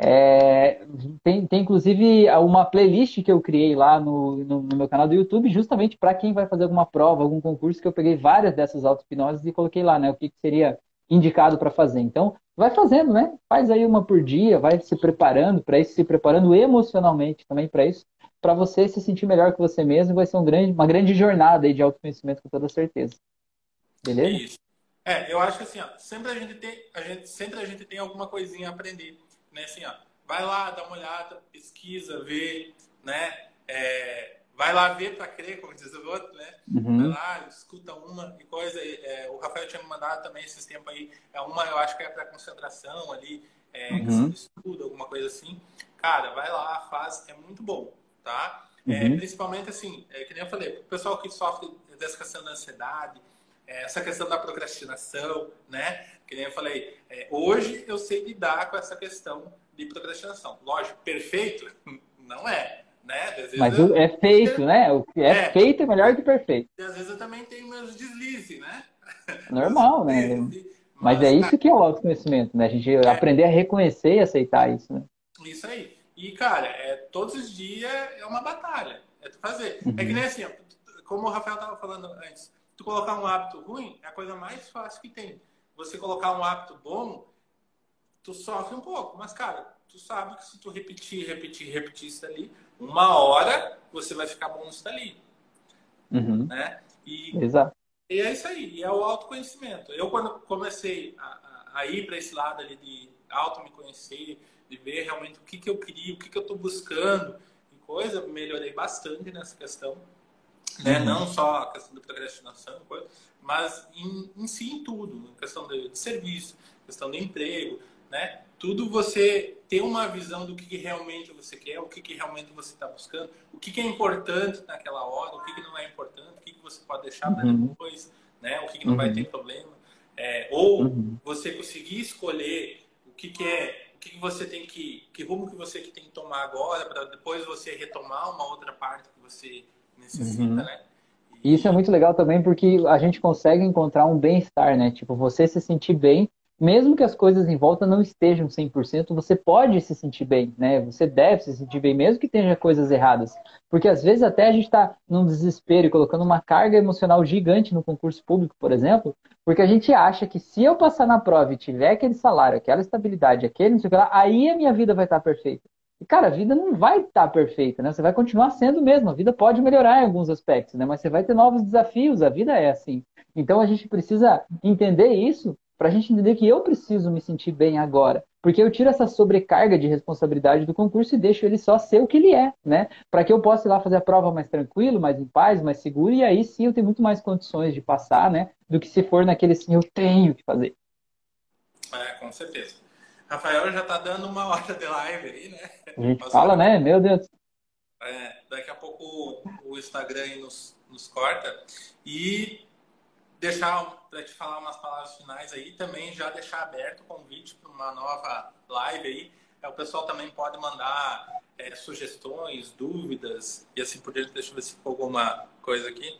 Speaker 3: É, tem, tem inclusive uma playlist que eu criei lá no, no, no meu canal do YouTube, justamente para quem vai fazer alguma prova, algum concurso, que eu peguei várias dessas auto-hipnoses e coloquei lá, né? O que, que seria indicado para fazer. Então, vai fazendo, né? Faz aí uma por dia, vai se preparando para isso, se preparando emocionalmente também para isso, para você se sentir melhor que você mesmo, vai ser um grande, uma grande jornada aí de autoconhecimento com toda certeza. Beleza?
Speaker 2: Isso. É, eu acho que assim, ó, sempre a gente tem, a gente, sempre a gente tem alguma coisinha a aprender, né? Assim, ó, vai lá, dá uma olhada, pesquisa, vê, né? É, vai lá ver para crer, como diz o outro, né? Uhum. Vai lá, escuta uma e coisa. É, o Rafael tinha me mandado também esses tempos aí, é uma, eu acho que é para concentração ali, é, uhum. estudo, alguma coisa assim. Cara, vai lá, faz, é muito bom, tá? É, uhum. principalmente assim, é, que nem eu falei, o pessoal que sofre dessa questão da ansiedade, é, essa questão da procrastinação, né? Que nem eu falei, é, hoje eu sei lidar com essa questão de procrastinação. Lógico, perfeito não é, né?
Speaker 3: Mas eu... é feito, né? O que é, é, feito é melhor que perfeito.
Speaker 2: E às vezes eu também tenho meus deslizes, né?
Speaker 3: Normal, né? Mas, Mas é isso que é o autoconhecimento, né? A gente é. aprender a reconhecer e aceitar isso, né?
Speaker 2: Isso aí. E, cara, é, todos os dias é uma batalha. É tu fazer. Uhum. É que nem assim, como o Rafael estava falando antes, tu colocar um hábito ruim é a coisa mais fácil que tem. Você colocar um hábito bom, tu sofre um pouco, mas cara, tu sabe que se tu repetir, repetir, repetir isso ali, uma hora você vai ficar bom nisso ali.
Speaker 3: Uhum.
Speaker 2: Né? E,
Speaker 3: Exato.
Speaker 2: E é isso aí, é o autoconhecimento. Eu, quando comecei a, a, ir para esse lado ali de auto me conhecer, de ver realmente o que, que eu queria, o que, que eu estou buscando e coisa, melhorei bastante nessa questão né? Uhum. Não só a questão da procrastinação, mas em, em si em tudo, questão de, de, serviço, questão de emprego, né? Tudo você ter uma visão do que, que realmente você quer, o que, que realmente você está buscando, o que, que é importante naquela hora, o que, não é importante, o que, você pode deixar para uhum. depois, né? O que, não uhum. vai ter problema. É, ou uhum. você conseguir escolher o que, que é o que, que você tem que que rumo que você tem que tomar agora para depois você retomar uma outra parte que você necessita, uhum. né?
Speaker 3: E isso é muito legal também porque a gente consegue encontrar um bem-estar, né? Tipo, você se sentir bem, mesmo que as coisas em volta não estejam 100%, você pode se sentir bem, né? Você deve se sentir bem, mesmo que tenha coisas erradas. Porque às vezes até a gente está num desespero e colocando uma carga emocional gigante no concurso público, por exemplo, porque a gente acha que se eu passar na prova e tiver aquele salário, aquela estabilidade, aquele não sei o que lá, aí a minha vida vai estar perfeita. E, cara, a vida não vai estar tá perfeita, né? Você vai continuar sendo mesmo. A vida pode melhorar em alguns aspectos, né? Mas você vai ter novos desafios. A vida é assim. Então a gente precisa entender isso para a gente entender que eu preciso me sentir bem agora. Porque eu tiro essa sobrecarga de responsabilidade do concurso e deixo ele só ser o que ele é, né? Para que eu possa ir lá fazer a prova mais tranquilo, mais em paz, mais seguro, e aí sim eu tenho muito mais condições de passar, né? Do que se for naquele sim, eu tenho que fazer.
Speaker 2: É, com certeza. Rafael já tá dando uma hora de live aí, né?
Speaker 3: A gente fala, né? Meu Deus.
Speaker 2: É, daqui a pouco o Instagram aí nos, nos corta. E deixar para te falar umas palavras finais aí, também já deixar aberto o convite para uma nova live aí. É, o pessoal também pode mandar é, sugestões, dúvidas e assim por diante. Deixa eu ver se ficou alguma coisa aqui.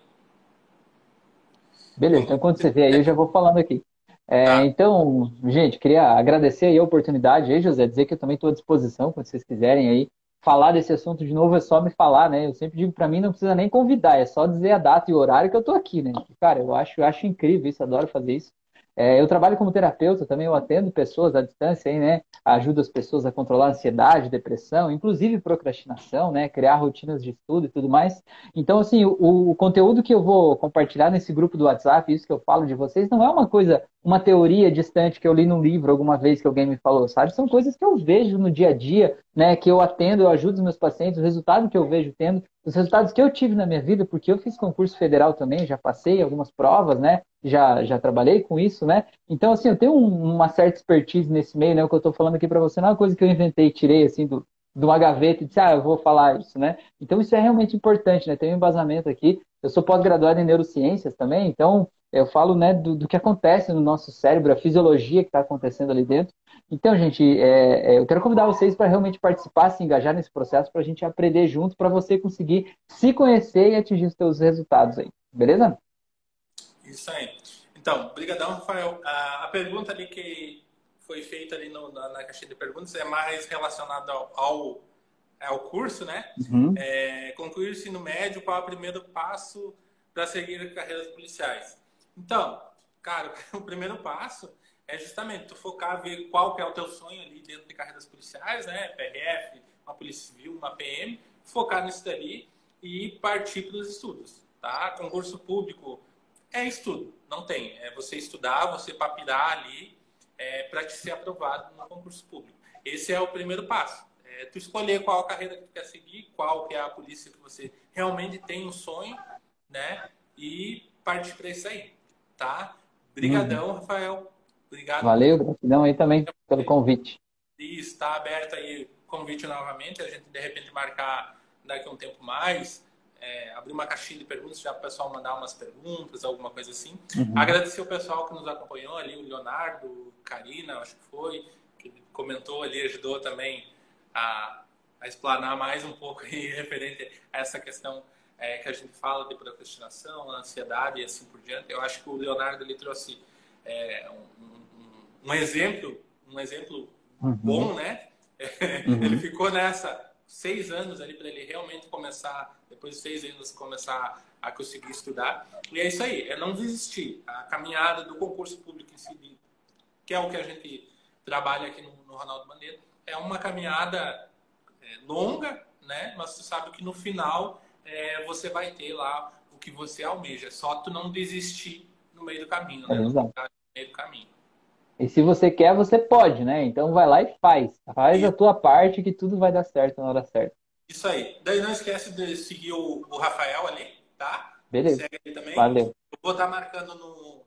Speaker 3: Beleza, então quando você vê aí, eu já vou falando aqui. É, tá. Então, gente, queria agradecer aí a oportunidade aí, José, dizer que eu também estou à disposição, quando vocês quiserem aí falar desse assunto de novo, é só me falar, né? Eu sempre digo para mim, não precisa nem convidar, é só dizer a data e o horário que eu estou aqui, né? Cara, eu acho, eu acho incrível isso, adoro fazer isso. É, eu trabalho como terapeuta também, eu atendo pessoas à distância aí, né? Ajudo as pessoas a controlar ansiedade, depressão, inclusive procrastinação, né? Criar rotinas de estudo e tudo mais. Então, assim, o, o conteúdo que eu vou compartilhar nesse grupo do WhatsApp, isso que eu falo de vocês, não é uma coisa, uma teoria distante que eu li num livro alguma vez que alguém me falou, sabe? São coisas que eu vejo no dia a dia, né? Que eu atendo, eu ajudo os meus pacientes, o resultado que eu vejo tendo os resultados que eu tive na minha vida, porque eu fiz concurso federal também, já passei algumas provas, né? Já, já trabalhei com isso, né? Então, assim, eu tenho um, uma certa expertise nesse meio, né? O que eu estou falando aqui para você não é uma coisa que eu inventei, tirei, assim, do, de uma gaveta e disse, ah, eu vou falar isso, né? Então, isso é realmente importante, né? Tem um embasamento aqui. Eu sou pós-graduado em neurociências também, então eu falo, né, do, do que acontece no nosso cérebro, a fisiologia que está acontecendo ali dentro. Então, gente, é, é, eu quero convidar vocês para realmente participar, se engajar nesse processo, para a gente aprender junto, para você conseguir se conhecer e atingir os seus resultados aí. Beleza?
Speaker 2: Isso aí. Então, brigadão, Rafael. A, a, pergunta ali que foi feita ali no, na, na, caixinha de perguntas é mais relacionada ao, ao, ao curso, né? Uhum. É, concluir o ensino médio, qual é o primeiro passo para seguir carreiras policiais? Então, cara, o primeiro passo é justamente tu focar, ver qual que é o teu sonho ali dentro de carreiras policiais, né? PRF, uma polícia civil, uma PM, focar nisso dali e partir para os estudos, tá? Concurso público é estudo, não tem. É você estudar, você papirar ali é, para te ser aprovado no concurso público. Esse é o primeiro passo. É tu escolher qual carreira que tu quer seguir, qual que é a polícia que você realmente tem um sonho, né? E partir para isso aí, tá? Obrigadão, uhum. Rafael. Obrigado.
Speaker 3: Valeu, gratidão aí também pelo convite.
Speaker 2: E está aberto aí o convite novamente, a gente de repente marcar daqui a um tempo mais, é, abrir uma caixinha de perguntas já para o pessoal mandar umas perguntas, alguma coisa assim. Uhum. Agradecer o pessoal que nos acompanhou ali, o Leonardo, Karina, acho que foi, que comentou ali, ajudou também a, a explanar mais um pouco aí referente a essa questão é, que a gente fala de procrastinação, ansiedade e assim por diante. Eu acho que o Leonardo ele trouxe é, um, um exemplo, um exemplo uhum. bom, né? Uhum. ele ficou nessa seis anos ali para ele realmente começar, depois de seis anos começar a conseguir estudar. E é isso aí, é não desistir. A caminhada do concurso público em si, que é o que a gente trabalha aqui no, no Ronaldo Bandeira, é uma caminhada é, longa, né? Mas tu sabe que no final é, você vai ter lá o que você almeja. Só tu não desistir no meio do caminho, né? É, no meio do caminho.
Speaker 3: E se você quer, você pode, né? Então vai lá e faz. Faz a tua parte que tudo vai dar certo na hora certa.
Speaker 2: Isso aí. Daí não esquece de seguir o, o Rafael ali, tá?
Speaker 3: Beleza. Segue ele também. Valeu.
Speaker 2: Eu vou estar marcando no,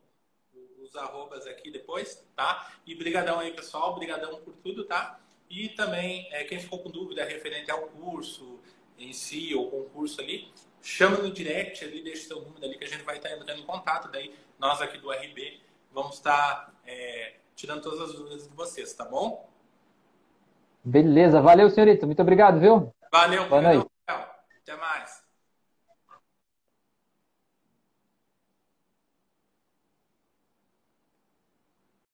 Speaker 2: os arrobas aqui depois, tá? E brigadão aí, pessoal. Brigadão por tudo, tá? E também, é, quem ficou com dúvida referente ao curso em si, ou concurso ali, chama no direct ali, deixa seu número ali que a gente vai estar entrando em contato. Daí, nós aqui do RB vamos estar é, tirando todas as dúvidas de vocês, tá bom?
Speaker 3: Beleza, valeu, senhorita. Muito obrigado, viu?
Speaker 2: Valeu, Boa noite. Até mais.